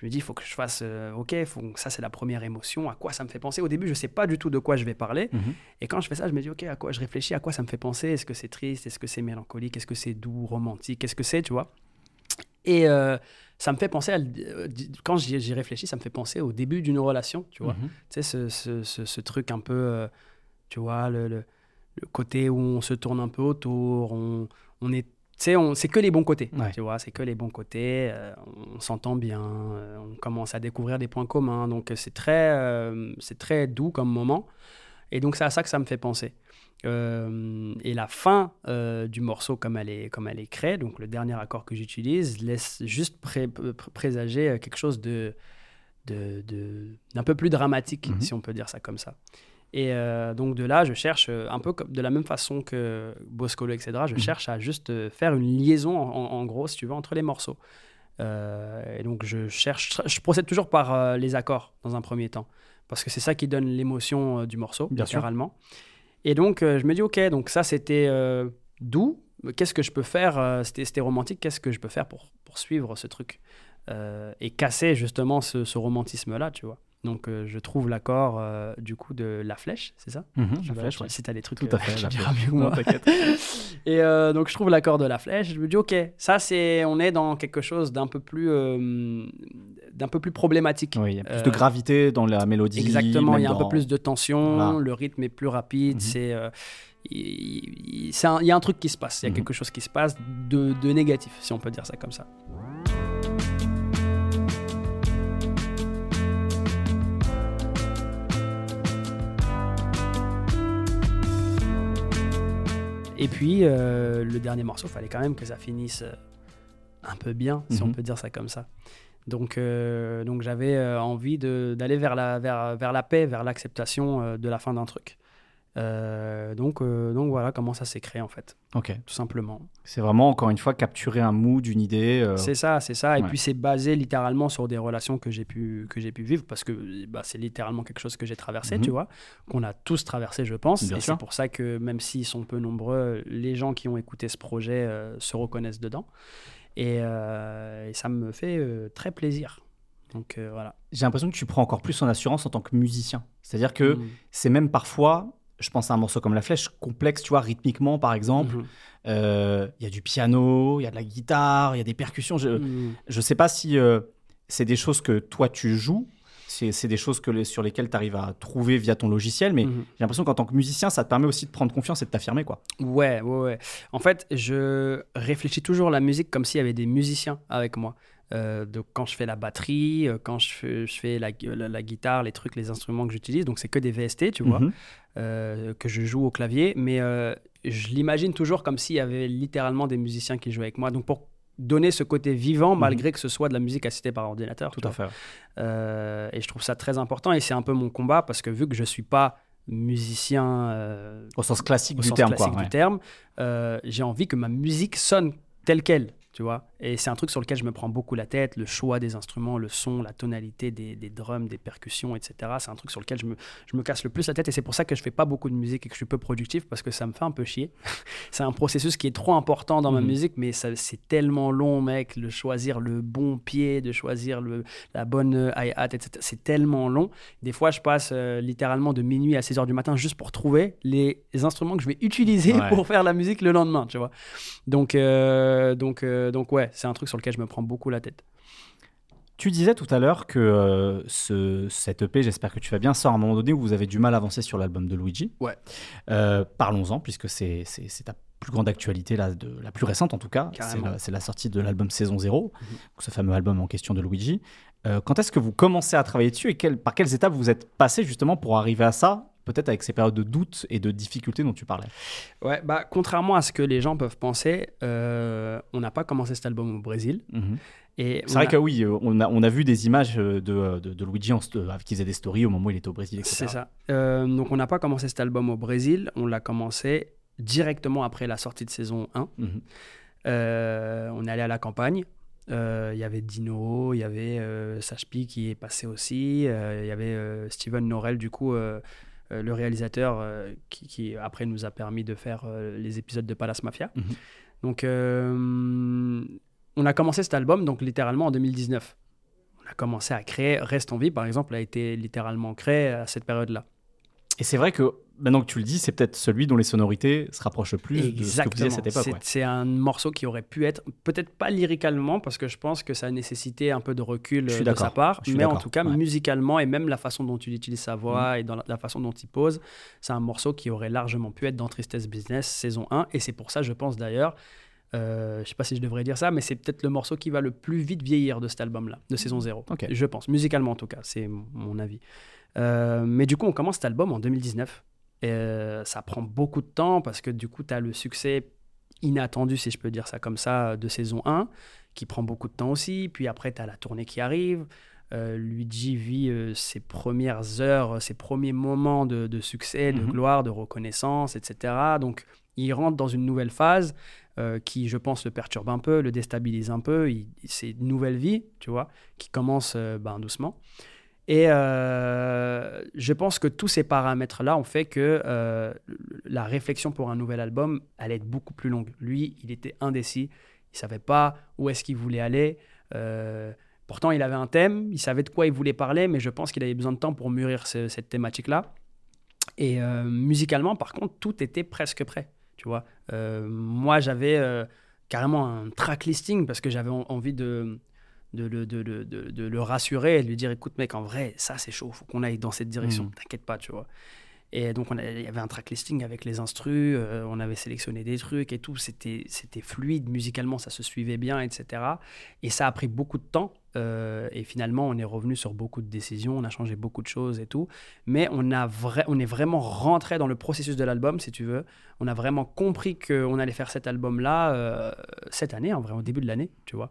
Je me dis, il faut que je fasse, euh, ok, faut, ça c'est la première émotion, à quoi ça me fait penser. Au début, je sais pas du tout de quoi je vais parler. Mhm. Et quand je fais ça, je me dis, ok, à quoi je réfléchis, à quoi ça me fait penser Est-ce que c'est triste? Est-ce que c'est mélancolique? Est-ce que c'est doux, romantique? Qu'est-ce que c'est, tu vois? Et euh, ça me fait penser, à, euh, quand j'y réfléchis, ça me fait penser au début d'une relation, tu vois. Mhm. Tu sais, ce, ce- ce- ce truc un peu, tu vois, le, le- le côté où on se tourne un peu autour, on, on est, c'est que les bons côtés. Ouais. Tu vois, c'est que les bons côtés. euh, on s'entend bien, euh, on commence à découvrir des points communs. Donc, c'est très, euh, c'est très doux comme moment. Et donc, c'est à ça que ça me fait penser. Euh, et la fin euh, du morceau, comme elle, est, comme elle est créée, donc le dernier accord que j'utilise, laisse juste pré- pré- présager quelque chose de, de, de- d'un peu plus dramatique, Mhm. si on peut dire ça comme ça. Et euh, donc de là, je cherche euh, un peu comme, de la même façon que Boscolo, etc. Je Mhm. cherche à juste euh, faire une liaison, en, en- gros, si tu veux, entre les morceaux. Euh, et donc je cherche, je procède toujours par euh, les accords dans un premier temps, parce que c'est ça qui donne l'émotion du morceau, Bien sûr. Et donc je me dis, ok, donc ça c'était doux. Qu'est-ce que je peux faire C'était romantique. Qu'est-ce que je peux faire pour, pour suivre ce truc et casser justement ce, ce romantisme-là, tu vois? Donc euh, je trouve l'accord euh, du coup de la flèche, c'est ça Mhm, la flèche, ouais. Si tu as des trucs, Tout à euh, fait, tu diras mieux que moi. Et euh, donc je trouve l'accord de la flèche. Je me dis ok, ça c'est, on est dans quelque chose d'un peu plus, d'un peu plus problématique. Oui, il y a plus de gravité dans la mélodie. Exactement, il y a un peu plus de tension, Voilà. le rythme est plus rapide, Mhm. c'est, il y a un truc qui se passe, il y a Mhm. quelque chose qui se passe de, de négatif, si on peut dire ça comme ça. Et puis, euh, le dernier morceau, fallait quand même que ça finisse euh, un peu bien, si on Mhm. peut dire ça comme ça. Donc, euh, donc j'avais envie d'aller vers la, vers, vers la paix, vers l'acceptation de la fin d'un truc. Euh, donc, euh, donc voilà comment ça s'est créé en fait, Ok. tout simplement. C'est vraiment, encore une fois, capturer un mood, une idée. euh, C'est ça, c'est ça. Et ouais. puis c'est basé littéralement sur des relations que j'ai pu, que j'ai pu vivre parce que bah, c'est littéralement quelque chose que j'ai traversé, Mhm. tu vois, qu'on a tous traversé, je pense. Bien et c'est pour ça que même s'ils sont peu nombreux, les gens qui ont écouté ce projet se reconnaissent dedans. Et, et ça me fait très plaisir. Donc voilà. J'ai l'impression que tu prends encore plus en assurance en tant que musicien. C'est-à-dire que Mhm. c'est même parfois, je pense à un morceau comme La Flèche, complexe, tu vois, rythmiquement par exemple. Mhm. Euh, Il y a du piano, il y a de la guitare, il y a des percussions. Je Mhm. ne sais pas si euh, c'est des choses que toi tu joues, c'est des choses que les- sur lesquelles tu arrives à trouver via ton logiciel, mais Mhm. j'ai l'impression qu'en tant que musicien, ça te permet aussi de prendre confiance et de t'affirmer. quoi. Ouais, ouais, ouais. En fait, je réfléchis toujours la musique comme s'il y avait des musiciens avec moi. Euh, donc quand je fais la batterie, euh, quand je fais, je fais la, la- la guitare, les trucs, les instruments que j'utilise, donc c'est que des VST, tu vois, Mhm. euh, que je joue au clavier, mais euh, je l'imagine toujours comme s'il y avait littéralement des musiciens qui jouaient avec moi. Donc pour donner ce côté vivant, malgré que ce soit de la musique assistée par ordinateur. Tout à vois. fait. Euh, et je trouve ça très important et c'est un peu mon combat parce que vu que je suis pas musicien euh, Au sens classique au du sens terme. classique quoi, du ouais. terme, euh, j'ai envie que ma musique sonne telle qu'elle, tu vois. Et c'est un truc sur lequel je me prends beaucoup la tête, le choix des instruments, le son, la tonalité des, des drums, des percussions, etc. C'est un truc sur lequel je me, je me casse le plus la tête et c'est pour ça que je fais pas beaucoup de musique et que je suis peu productif parce que ça me fait un peu chier. c'est un processus qui est trop important dans ma Mhm. musique, mais c'est tellement long, mec, de choisir le bon pied, de choisir le, la bonne euh, hi-hat, etc. C'est tellement long. Des fois, je passe euh, littéralement de minuit à 6 heures du matin juste pour trouver les instruments que je vais utiliser Ouais. pour faire la musique le lendemain, tu vois. Donc, euh, donc, euh, donc ouais, c'est un truc sur lequel je me prends beaucoup la tête. Tu disais tout à l'heure que euh, ce, cet EP, j'espère que tu vas bien, sort à un moment donné où vous avez du mal à avancer sur l'album de Luigi. Ouais. Euh, Parlons-en, puisque c'est ta plus grande actualité, là, de, la plus récente en tout cas. C'est la, sortie de l'album Saison 0, ce fameux album en question de Luigi. Euh, quand est-ce que vous commencez à travailler dessus et quel- par quelles étapes vous êtes passé justement pour arriver à ça Peut-être avec ces périodes de doute et de difficulté dont tu parlais. Ouais, bah, contrairement à ce que les gens peuvent penser, euh, on n'a pas commencé cet album au Brésil. Mhm. C'est vrai a- que oui, euh, on a, on a vu des images euh, de, de, de Luigi en, qui faisait des stories au moment où il était au Brésil, etc. C'est ça. Euh, donc on n'a pas commencé cet album au Brésil, on l'a commencé directement après la sortie de saison 1. Mhm. Euh, on est allé à la campagne. Euh, Il y avait Dino, il y avait euh, Sashpi qui est passé aussi. euh, Il y avait Steven Norel, du coup, euh, le réalisateur euh, qui, qui, après nous a permis de faire euh, les épisodes de Palace Mafia. Mhm. Donc, on a commencé cet album, donc littéralement en 2019. On a commencé à créer. Reste en vie, par exemple, a été littéralement créé à cette période-là. Et c'est vrai que maintenant que tu le dis, c'est peut-être celui dont les sonorités se rapprochent le plus de ce que vous disiez à cette époque. C'est ouais. un morceau qui aurait pu être, peut-être pas lyricalement, parce que je pense que ça nécessitait un peu de recul Je suis euh, de sa part, Je suis mais en tout cas, Ouais. Mm. musicalement, et même la façon dont il utilise sa voix et dans la, la façon dont il pose, c'est un morceau qui aurait largement pu être dans Tristesse Business saison 1, et c'est pour ça, je pense d'ailleurs, Euh, je sais pas si je devrais dire ça, mais c'est peut-être le morceau qui va le plus vite vieillir de cet album-là, de saison 0. Ok. Je pense, musicalement en tout cas, c'est mon avis. Euh, mais du coup, on commence cet album en 2019. Et, euh, ça prend beaucoup de temps parce que du coup, tu as le succès inattendu, si je peux dire ça comme ça, de saison 1, qui prend beaucoup de temps aussi. Puis après, tu as la tournée qui arrive. Euh, Luigi vit euh, ses premières heures, ses premiers moments de, de succès, de Mhm. gloire, de reconnaissance, etc. Donc, il rentre dans une nouvelle phase euh, qui, je pense, le perturbe un peu, le déstabilise un peu. Il- C'est une nouvelle vie, tu vois, qui commence ben, doucement. Et euh, je pense que tous ces paramètres-là ont fait que euh, la réflexion pour un nouvel album allait être beaucoup plus longue. Lui, il était indécis. Il savait pas où est-ce qu'il voulait aller. Euh, pourtant, il avait un thème. Il savait de quoi il voulait parler, mais je pense qu'il avait besoin de temps pour mûrir ce- cette thématique-là. Et musicalement, par contre, tout était presque prêt. Tu vois, moi, j'avais carrément un track listing parce que j'avais en- envie de, de, le- de, le- de- de le rassurer et de lui dire écoute, mec, en vrai, ça c'est chaud, faut qu'on aille dans cette direction, Mhm. t'inquiète pas, tu vois. Et donc, il y avait un track listing avec les instrus, euh, on avait sélectionné des trucs et tout, c'était c'était fluide, musicalement, ça se suivait bien, etc. Et ça a pris beaucoup de temps. euh, et finalement, on est revenu sur beaucoup de décisions, on a changé beaucoup de choses et tout. Mais on, a vrai, on est vraiment rentré dans le processus de l'album, si tu veux. On a vraiment compris qu'on allait faire cet album-là euh, cette année, en vrai, au début de l'année, tu vois.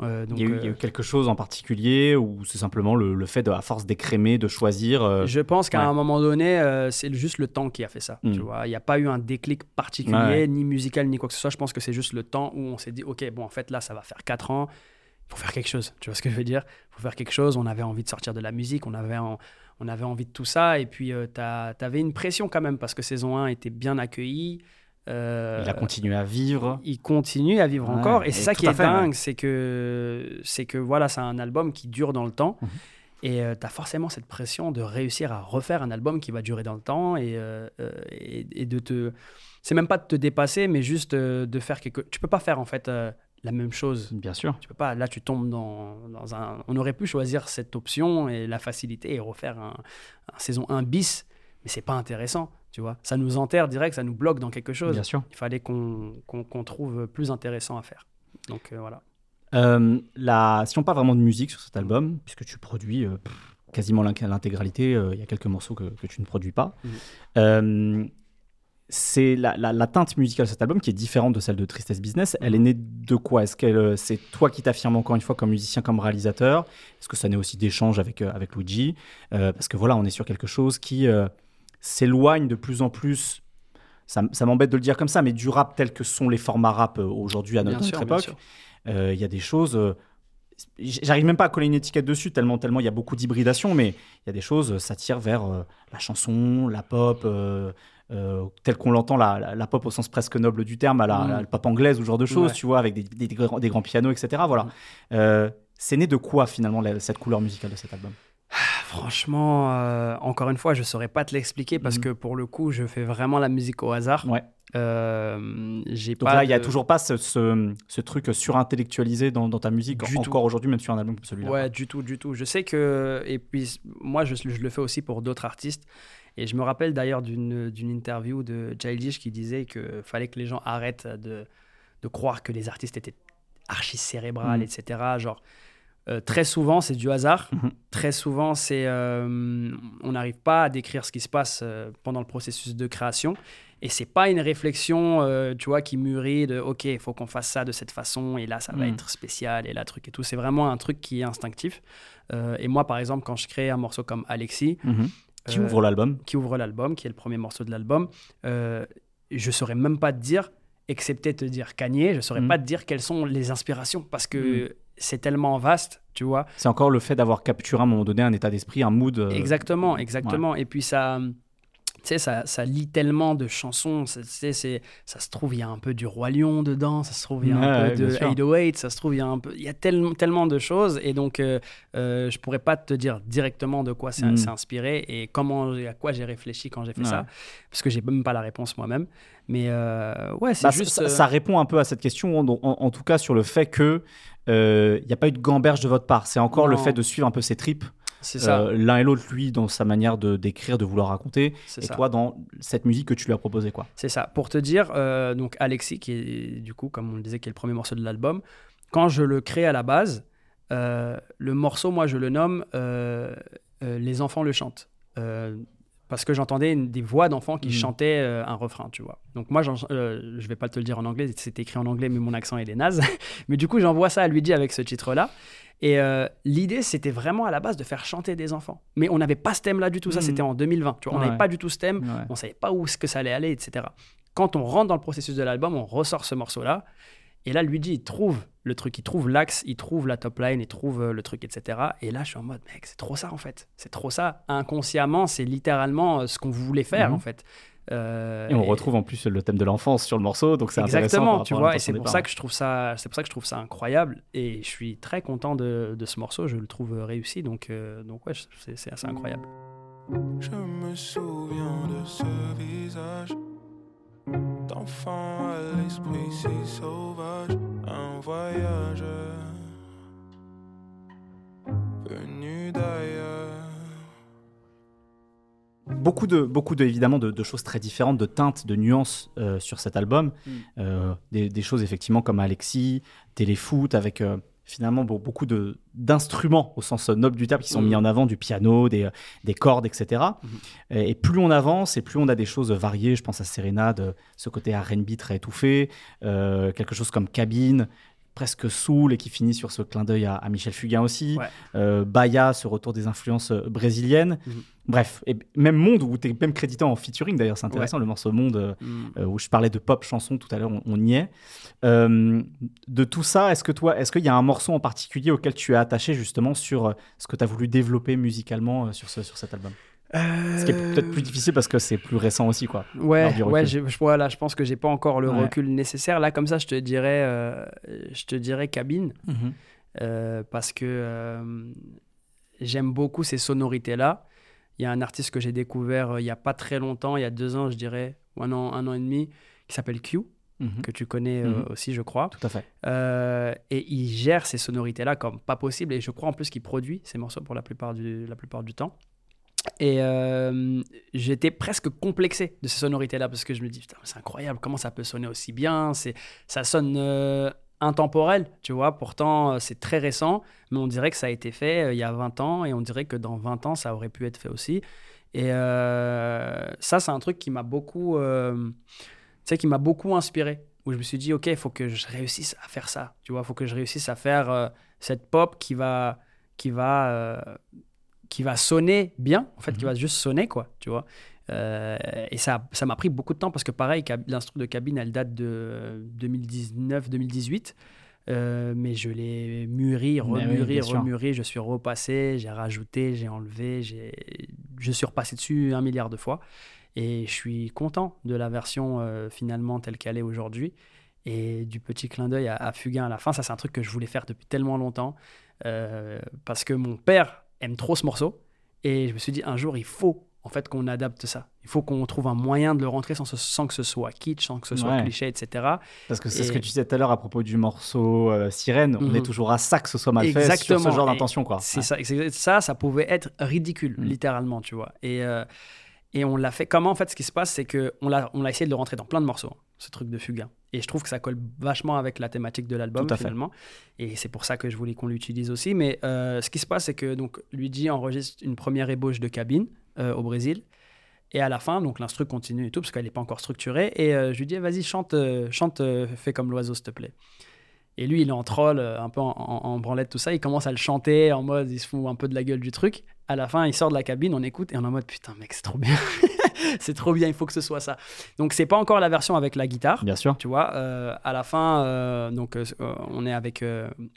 Euh, donc, il, y a eu, il y a eu euh, quelque chose en particulier ou c'est simplement le, le fait, de, à force d'écrémer, de choisir euh, Je pense qu'à ouais. un moment donné, euh, c'est juste le temps qui a fait ça. Mm. Tu vois, il n'y a pas eu un déclic particulier, ouais. ni musical, ni quoi que ce soit. Je pense que c'est juste le temps où on s'est dit, ok, bon, en fait, là, ça va faire 4 ans. Il faut faire quelque chose. Tu vois ce que je veux dire? Il faut faire quelque chose. On avait envie de sortir de la musique, on avait, en- on avait envie de tout ça. Et puis, tu avais une pression quand même parce que saison 1 était bien accueillie. Euh, il a continué à vivre. il continue à vivre Ouais, encore. Et c'est ça qui est fait, ouais. dingue, c'est que, c'est que voilà, c'est un album qui dure dans le temps. Mhm. Et tu as forcément cette pression de réussir à refaire un album qui va durer dans le temps et, euh, euh, et, et de te. C'est même pas de te dépasser, mais juste euh, de faire quelque. Tu peux pas faire en fait euh, la même chose. Bien sûr. Tu peux pas. Là, tu tombes dans, dans un. On aurait pu choisir cette option et la facilité et refaire un, un saison 1 bis, mais c'est pas intéressant. Tu vois, ça nous enterre direct, ça nous bloque dans quelque chose. Bien sûr. Il fallait qu'on qu'on trouve plus intéressant à faire. Donc euh, voilà. Euh, la, si on parle vraiment de musique sur cet album, puisque tu produis euh, quasiment l'in- l'intégralité, il y a quelques morceaux que, que tu ne produis pas. Mhm. C'est la, la- la teinte musicale de cet album qui est différente de celle de Tristesse Business. Elle est née de quoi? Est-ce que c'est toi qui t'affirmes encore une fois comme musicien, comme réalisateur? Est-ce que ça naît aussi d'échanges avec, avec Luigi? Parce que voilà, on est sur quelque chose qui s'éloigne de plus en plus. Ça, m'embête de le dire comme ça, mais du rap tel que sont les formats rap euh, aujourd'hui à notre, Bien notre sûr, bien époque. Euh, Il y a des choses. euh, J'arrive même pas à coller une étiquette dessus, tellement tellement il y a beaucoup d'hybridation, mais il y a des choses, ça tire vers euh, la chanson, la pop, euh, telle qu'on l'entend, la, la- la pop au sens presque noble du terme, à la, Mm. la pop anglaise ou ce genre de choses, Ouais. tu vois, avec des, des- des grands, des grands pianos, etc. Voilà. Mm. Euh, c'est né de quoi finalement cette couleur musicale de cet album? Franchement, euh, encore une fois, je saurais pas te l'expliquer parce Mhm. que pour le coup, je fais vraiment la musique au hasard. Ouais. Euh, j'ai Donc pas là, il y a de- toujours pas ce, ce, ce truc surintellectualisé dans, dans ta musique, Du encore aujourd'hui, même sur un album comme celui-là. Ouais, du tout, du tout. Je sais que. Et puis, moi, je, je le fais aussi pour d'autres artistes. Et je me rappelle d'ailleurs d'une d'une interview de Childish qui disait qu'il fallait que les gens arrêtent de, de croire que les artistes étaient archi cérébrales, Mhm. etc. Genre, euh, très souvent, c'est du hasard. Mhm. Très souvent, c'est. euh, on n'arrive pas à décrire ce qui se passe euh, pendant le processus de création. Et c'est pas une réflexion, tu vois, qui mûrit de OK, il faut qu'on fasse ça de cette façon, et là, ça va Mhm. être spécial, et là, truc et tout. C'est vraiment un truc qui est instinctif. Et moi, par exemple, quand je crée un morceau comme Alexis, Mhm. Qui ouvre l'album. qui ouvre l'album, qui est le premier morceau de l'album, je saurais même pas te dire, excepté te dire Kanye, je saurais Mhm. pas te dire quelles sont les inspirations, parce que c'est tellement vaste, tu vois. C'est encore le fait d'avoir capturé à un moment donné un état d'esprit, un mood. euh, Exactement, exactement. Et puis ça, tu sais, ça, ça lit tellement de chansons. C'est, ça se trouve, il y a un peu du Roi Lion dedans. Ça se trouve, il y a un ouais, peu de sûr. 808. Ça se trouve, il y a un peu, il y a tellement, tellement de choses. Et donc, euh, euh, je pourrais pas te dire directement de quoi c'est, Mm. c'est inspiré et comment, à quoi j'ai réfléchi quand j'ai fait Ouais. ça, parce que j'ai même pas la réponse moi-même. Mais euh, ouais, c'est Bah, juste. ça, euh, ça répond un peu à cette question, en, en- en tout cas sur le fait que il n'y a pas eu de gamberge de votre part. C'est encore le fait de suivre un peu ses tripes. C'est ça. Euh, L'un et l'autre, lui, dans sa manière de d'écrire, de vouloir raconter, C'est et ça. toi, dans cette musique que tu lui as proposée, quoi. C'est ça. Pour te dire, euh, donc Alexis, qui est du coup, comme on le disait, qui est le premier morceau de l'album, quand je le crée à la base, euh, le morceau, moi, je le nomme euh, euh, Les enfants le chantent. Parce que j'entendais des voix d'enfants qui Mhm. chantaient euh, un refrain, tu vois. Donc moi, euh, je vais pas te le dire en anglais, c'est écrit en anglais, mais mon accent il est naze. mais du coup, j'envoie ça à Luigi avec ce titre-là. Et euh, l'idée, c'était vraiment à la base de faire chanter des enfants. Mais on n'avait pas ce thème-là du tout. Ça, Mhm. c'était en 2020. Tu vois, on n'avait pas du tout ce thème. Ouais. On savait pas où est-ce que ça allait aller, etc. Quand on rentre dans le processus de l'album, on ressort ce morceau-là. Et là, Luigi, il trouve le truc, il trouve l'axe, il trouve la top line, il trouve euh, le truc, etc. Et là, je suis en mode, mec, c'est trop ça, en fait. C'est trop ça. Inconsciemment, c'est littéralement euh, ce qu'on voulait faire, Mhm. en fait. Euh, Et on retrouve en plus le thème de l'enfance sur le morceau, donc c'est intéressant. Exactement, tu vois, et c'est pour ça que je trouve ça, c'est pour ça que je trouve ça incroyable, et je suis très content de, de ce morceau, je le trouve réussi, donc, euh, donc ouais, c'est, c'est assez incroyable. Je me souviens de ce visage d'enfant à l'esprit si sauvage, un voyageur venu d'ailleurs. Beaucoup de, beaucoup de, évidemment de, de choses très différentes, de teintes, de nuances euh, sur cet album. Mm. Euh, des, des choses effectivement comme Alexis, Téléfoot, avec euh, finalement be- beaucoup de- d'instruments au sens noble du terme qui sont mis en avant, du piano, des, des cordes, etc. Mhm. Et, et plus on avance, et plus on a des choses variées. Je pense à Sérénade, ce côté R&B très étouffé, euh, quelque chose comme Cabine, presque soul et qui finit sur ce clin d'œil à, à Michel Fugain aussi. Ouais. Euh, Baya, ce retour des influences euh, brésiliennes. Mhm. Bref, et même Monde où tu es même crédité en featuring d'ailleurs, c'est intéressant le morceau Monde euh, euh, où je parlais de pop chanson tout à l'heure, on, on y est. Euh, de tout ça, est-ce que toi, est-ce qu'il y a un morceau en particulier auquel tu es attaché justement sur ce que tu as voulu développer musicalement sur, ce, sur cet album? Ce qui est peut-être plus difficile parce que c'est plus récent aussi, quoi. Ouais, ouais, je, voilà, je pense que j'ai pas encore le Ouais. recul nécessaire. Là, comme ça, je te dirais, euh, je te dirais cabine, euh, parce que euh, j'aime beaucoup ces sonorités-là. Il y a un artiste que j'ai découvert il y a pas très longtemps, il y a deux ans, je dirais, ou un an, un an et demi, qui s'appelle Q, Mhm. que tu connais Mhm. aussi, je crois. Tout à fait. Et il gère ces sonorités-là comme pas possible. Et je crois en plus qu'il produit ces morceaux pour la plupart du, la plupart du temps. Et euh, j'étais presque complexé de ces sonorités-là parce que je me dis, Putain, c'est incroyable, comment ça peut sonner aussi bien? C'est, Ça sonne euh, intemporel, tu vois? Pourtant, euh, c'est très récent, mais on dirait que ça a été fait il y a 20 ans et on dirait que dans 20 ans, ça aurait pu être fait aussi. Et ça, c'est un truc qui m'a beaucoup, qui m'a beaucoup inspiré. Où je me suis dit, ok, il faut que je réussisse à faire ça. Tu vois, il faut que je réussisse à faire cette pop qui va, qui va, qui va sonner bien. En fait, qui va juste sonner, quoi. Tu vois. Euh, et ça, ça m'a pris beaucoup de temps parce que pareil, l'instru de cabine, elle date de 2019-2018. Euh, mais je l'ai mûri, Mais oui, remûri, remûri. Je suis repassé, j'ai rajouté, j'ai enlevé, je suis repassé dessus un milliard de fois. Et je suis content de la version euh, finalement telle qu'elle est aujourd'hui. Et du petit clin d'œil à, à Fugain à la fin, ça c'est un truc que je voulais faire depuis tellement longtemps. euh, parce que mon père aime trop ce morceau. Et je me suis dit, un jour, il faut en fait qu'on adapte ça. Il faut qu'on trouve un moyen de le rentrer sans, ce- sans que ce soit kitsch, sans que ce soit Ouais. cliché, etc. Parce que c'est ce que tu disais tout à l'heure à propos du morceau euh, Sirène. On Mhm. est toujours à ça que ce soit mal fait sur ce genre d'intention, quoi. C'est Ouais. ça, ça, ça pouvait être ridicule, Mm. littéralement, tu vois. Et, euh, et on l'a fait. Comment, en fait, ce qui se passe, c'est qu'on l'a, on a essayé de le rentrer dans plein de morceaux, ce truc de Fugain. Et je trouve que ça colle vachement avec la thématique de l'album, fait. finalement. Et c'est pour ça que je voulais qu'on l'utilise aussi. Mais euh, ce qui se passe, c'est que donc, Luigi enregistre une première ébauche de cabine euh, au Brésil. Et à la fin, donc l'instru continue et tout, parce qu'elle n'est pas encore structurée. Et euh, je lui dis, vas-y, chante, chante, fais comme l'oiseau, s'il te plaît. Et lui, il est en troll, euh, un peu en, en- en branlette, tout ça. Il commence à le chanter en mode, il se fout un peu de la gueule du truc. À la fin, il sort de la cabine, on écoute et on est en mode, putain, mec, c'est trop bien. c'est trop bien, il faut que ce soit ça. Donc, c'est pas encore la version avec la guitare. Bien sûr. Tu vois, euh, à la fin, euh, donc, euh, on est avec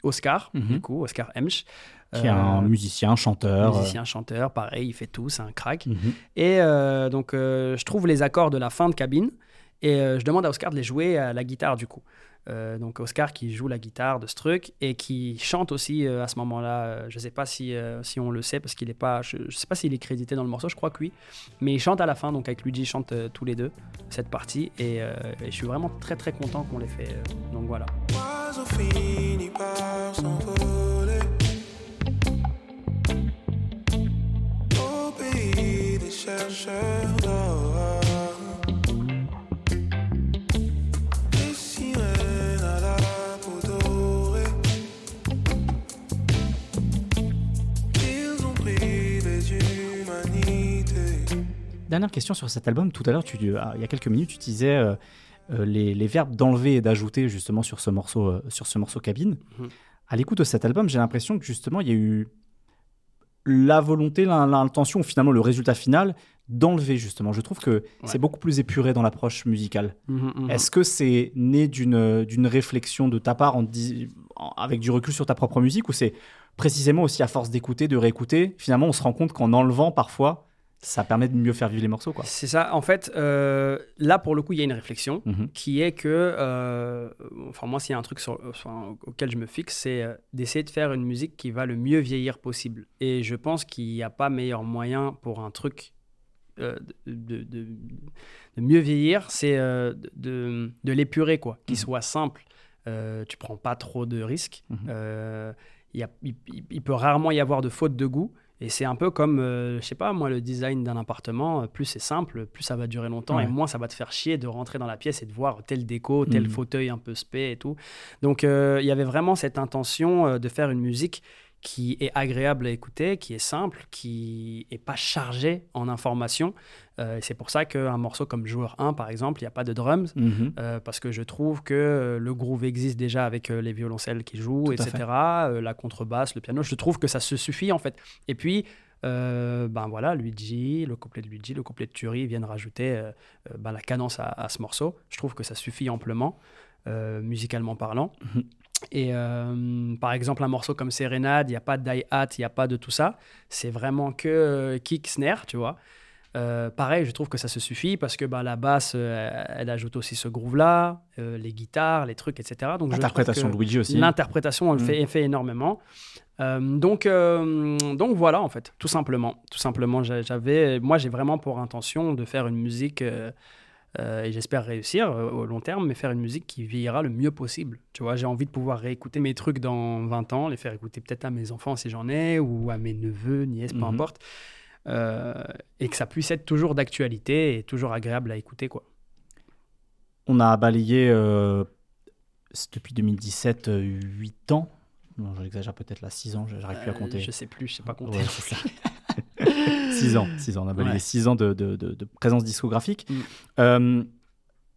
Oscar, Mhm. du coup, Oscar Hemsch. Qui est un musicien, chanteur. musicien, chanteur, pareil, il fait tout, c'est un crack. mhm. Et donc, je trouve les accords de la fin de cabine et je demande à Oscar de les jouer à la guitare, du coup. Euh, donc Oscar qui joue la guitare de ce truc et qui chante aussi euh, à ce moment-là. Euh, je ne sais pas si, si on le sait parce qu'il est pas. Je, sais pas s'il est crédité dans le morceau, je crois que oui. Mais il chante à la fin, donc avec Luigi, ils chantent tous les deux cette partie et, je suis vraiment très très content qu'on l'ait fait. donc voilà. Dernière question sur cet album. Tout à l'heure, tu, ah, il y a quelques minutes, tu disais euh, euh, les, les verbes d'enlever et d'ajouter justement sur ce morceau, euh, sur ce morceau cabine. Mhm. À l'écoute de cet album, j'ai l'impression que justement, il y a eu la volonté, l'in- l'intention, finalement le résultat final d'enlever justement. Je trouve que c'est beaucoup plus épuré dans l'approche musicale. Mhm, mhm. Est-ce que c'est né d'une réflexion de ta part en dis- en- avec du recul sur ta propre musique ou c'est précisément aussi à force d'écouter, de réécouter, finalement on se rend compte qu'en enlevant parfois, ça permet de mieux faire vivre les morceaux quoi. C'est ça. En fait, euh, là, pour le coup, il y a une réflexion Mhm. qui est que, euh, enfin, moi, s'il y a un truc sur- auquel je me fixe, c'est euh, d'essayer de faire une musique qui va le mieux vieillir possible. Et je pense qu'il n'y a pas meilleur moyen pour un truc euh, de, de- de mieux vieillir, c'est de, de l'épurer, quoi. Qu'il Mhm. soit simple. Tu prends pas trop de risques. Il y a- il, il- il peut rarement y avoir de faute de goût. Et c'est un peu comme, euh, je sais pas, moi, le design d'un appartement, euh, plus c'est simple, plus ça va durer longtemps, Ouais. et moins ça va te faire chier de rentrer dans la pièce et de voir tel déco, tel Mhm. fauteuil un peu spé et tout. Donc, euh, il y avait vraiment cette intention euh, de faire une musique qui est agréable à écouter, qui est simple, qui est pas chargée en informations. Euh, c'est pour ça qu'un morceau comme Joueur 1, par exemple, il n'y a pas de drums. Mhm. Euh, parce que je trouve que euh, le groove existe déjà avec euh, les violoncelles qui jouent, Tout etc. la contrebasse, le piano. Je trouve que ça se suffit en fait. Et puis, ben voilà, Luigi, le couplet de Luigi, le couplet de Turi viennent rajouter ben, la cadence à, à ce morceau. Je trouve que ça suffit amplement, musicalement parlant. Mhm. Et euh, par exemple, un morceau comme Serenade, il n'y a pas de die-hat, il n'y a pas de tout ça. C'est vraiment que euh, kick, snare, tu vois. Euh, pareil, je trouve que ça se suffit parce que bah, la basse, euh, elle ajoute aussi ce groove-là, les guitares, les trucs, etc. Donc, L'interprétation de Luigi aussi. L'interprétation, elle Mm. fait, elle fait énormément. Donc, donc voilà, en fait, tout simplement. Tout simplement, j'a- j'avais, moi, j'ai vraiment pour intention de faire une musique, euh, et j'espère réussir euh, au long terme, mais faire une musique qui vieillira le mieux possible. Tu vois, j'ai envie de pouvoir réécouter mes trucs dans 20 ans, les faire écouter peut-être à mes enfants si j'en ai, ou à mes neveux, nièces, peu Mhm. importe. Euh, et que ça puisse être toujours d'actualité et toujours agréable à écouter, quoi. On a balayé depuis 2017 euh, 8 ans. Non, j'exagère peut-être là 6 ans, j'arrive plus à compter. Je sais plus, je sais pas compter. Ouais. 6 ans, 6 ans, on a balayé Ouais. 6 ans de, de- de- de présence discographique. Mm.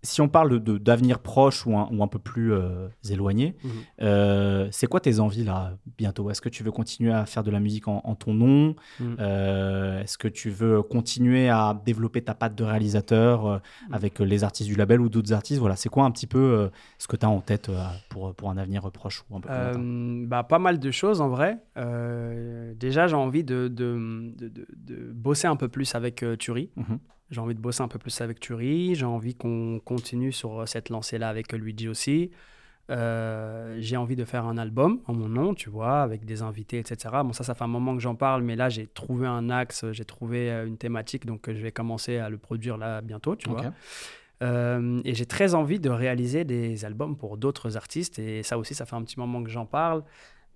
Si on parle de- d'avenir proche ou un, ou un peu plus euh, éloigné, Mhm. euh, c'est quoi tes envies là bientôt? Est-ce que tu veux continuer à faire de la musique en, en ton nom? Mhm. Euh, Est-ce que tu veux continuer à développer ta patte de réalisateur euh, avec les artistes du label ou d'autres artistes? Voilà, c'est quoi un petit peu ce que tu as en tête pour, pour un avenir proche ou un peu plus bah, pas mal de choses en vrai. Déjà, j'ai envie de, de, de- bosser un peu plus avec Turi. J'ai envie de bosser un peu plus avec Turi. J'ai envie qu'on continue sur cette lancée-là avec euh, Luigi aussi. Euh, j'ai envie de faire un album en mon nom, tu vois, avec des invités, etc. Bon, ça, ça fait un moment que j'en parle, mais là, j'ai trouvé un axe, j'ai trouvé euh, une thématique, donc euh, je vais commencer à le produire là bientôt, tu vois. Euh, et j'ai très envie de réaliser des albums pour d'autres artistes. Et ça aussi, ça fait un petit moment que j'en parle.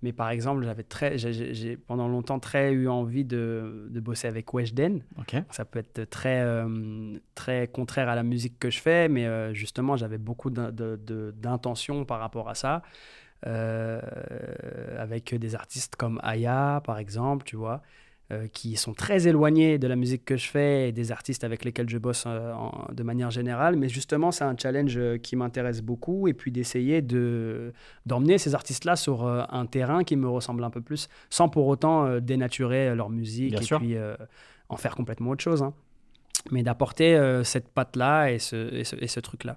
Mais par exemple, j'avais très, j'ai- pendant longtemps très eu envie de, de bosser avec Weshden. Ok. Ça peut être très, euh, très contraire à la musique que je fais, mais euh, justement, j'avais beaucoup d'intentions par rapport à ça. Euh, avec des artistes comme Aya, par exemple, tu vois, euh, qui sont très éloignés de la musique que je fais et des artistes avec lesquels je bosse euh, en- de manière générale. Mais justement, c'est un challenge euh, qui m'intéresse beaucoup et puis d'essayer de, d'emmener ces artistes-là sur euh, un terrain qui me ressemble un peu plus, sans pour autant dénaturer leur musique Bien et sûr. puis en faire complètement autre chose. hein. Mais d'apporter cette patte-là et ce, et ce, et ce truc-là.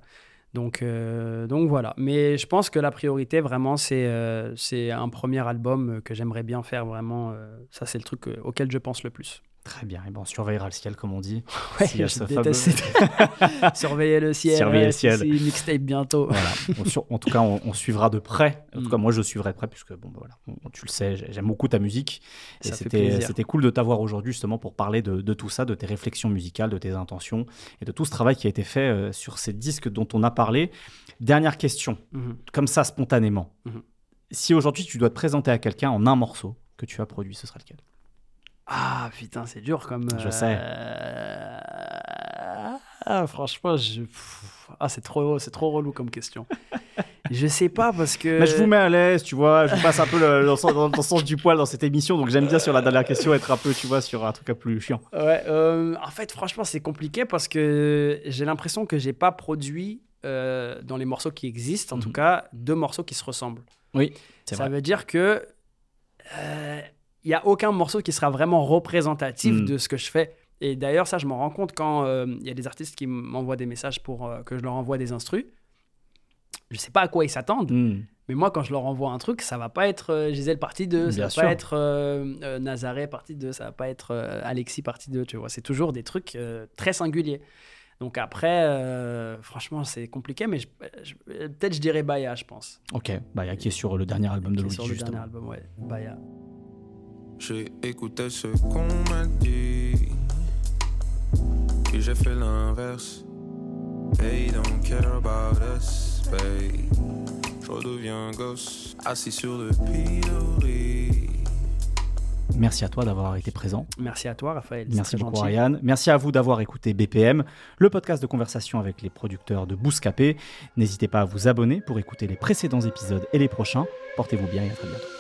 Donc, euh, donc voilà. Mais je pense que la priorité, vraiment, c'est euh, un premier album que j'aimerais bien faire. Vraiment, euh, ça, c'est le truc euh, auquel je pense le plus. Très bien. Et bon, on surveillera le ciel, comme on dit. Ouais, je déteste Surveiller le ciel. Surveiller le ciel. mixtape bientôt. Voilà. On sur- en tout cas, on, on suivra de près. En tout Mm. cas, moi, je suivrai de près, puisque bon, bah, voilà, on- tu le sais, j'ai- j'aime beaucoup ta musique. Et c'était cool de t'avoir aujourd'hui, justement, pour parler de, de tout ça, de tes réflexions musicales, de tes intentions et de tout ce travail qui a été fait euh, sur ces disques dont on a parlé. Dernière question, Mhm. comme ça, spontanément. Mhm. Si aujourd'hui, tu dois te présenter à quelqu'un en un morceau que tu as produit, ce sera lequel? Ah putain, c'est dur comme. Je sais. euh, Ah, franchement, je... ah, c'est trop, c'est trop relou comme question. Je sais pas parce que. Mais je vous mets à l'aise, tu vois. Je passe un peu le, dans, le sens- dans le sens du poil dans cette émission, donc j'aime bien sur la dernière question être un peu, tu vois, sur un truc un peu plus chiant. Ouais, euh, en fait, franchement, c'est compliqué parce que j'ai l'impression que j'ai pas produit euh, dans les morceaux qui existent, en Mhm. tout cas, deux morceaux qui se ressemblent. Oui, c'est Ça vrai. veut dire que il y a aucun morceau qui sera vraiment représentatif Mhm. de ce que je fais. Et d'ailleurs, ça, je m'en rends compte quand il y a des artistes qui m'envoient des messages pour euh, que je leur envoie des instrus. Je sais pas à quoi ils s'attendent, Hmm. mais moi, quand je leur envoie un truc, ça va pas être euh, Gisèle partie 2, ça Bien va sûr. pas être euh, euh, Nazaré partie 2, ça va pas être euh, Alexis partie 2, tu vois. C'est toujours des trucs euh, très singuliers. Donc après, euh, franchement, c'est compliqué, mais peut-être je dirais Baya, je pense. Ok, bah, il y a qui est sur le dernier album de Luigi, sur le justement. dernier album, ouais, Baya. J'ai écouté ce qu'on m'a dit. Puis j'ai fait l'inverse. They don't care about us, babe. Je redeviens gosse, assis sur le pilori. Merci à toi d'avoir été présent. Merci à toi, Raphaël. Merci très beaucoup, gentil. Ryan. Merci à vous d'avoir écouté BPM, le podcast de conversation avec les producteurs de Bouscapé. N'hésitez pas à vous abonner pour écouter les précédents épisodes et les prochains. Portez-vous bien et à très bientôt.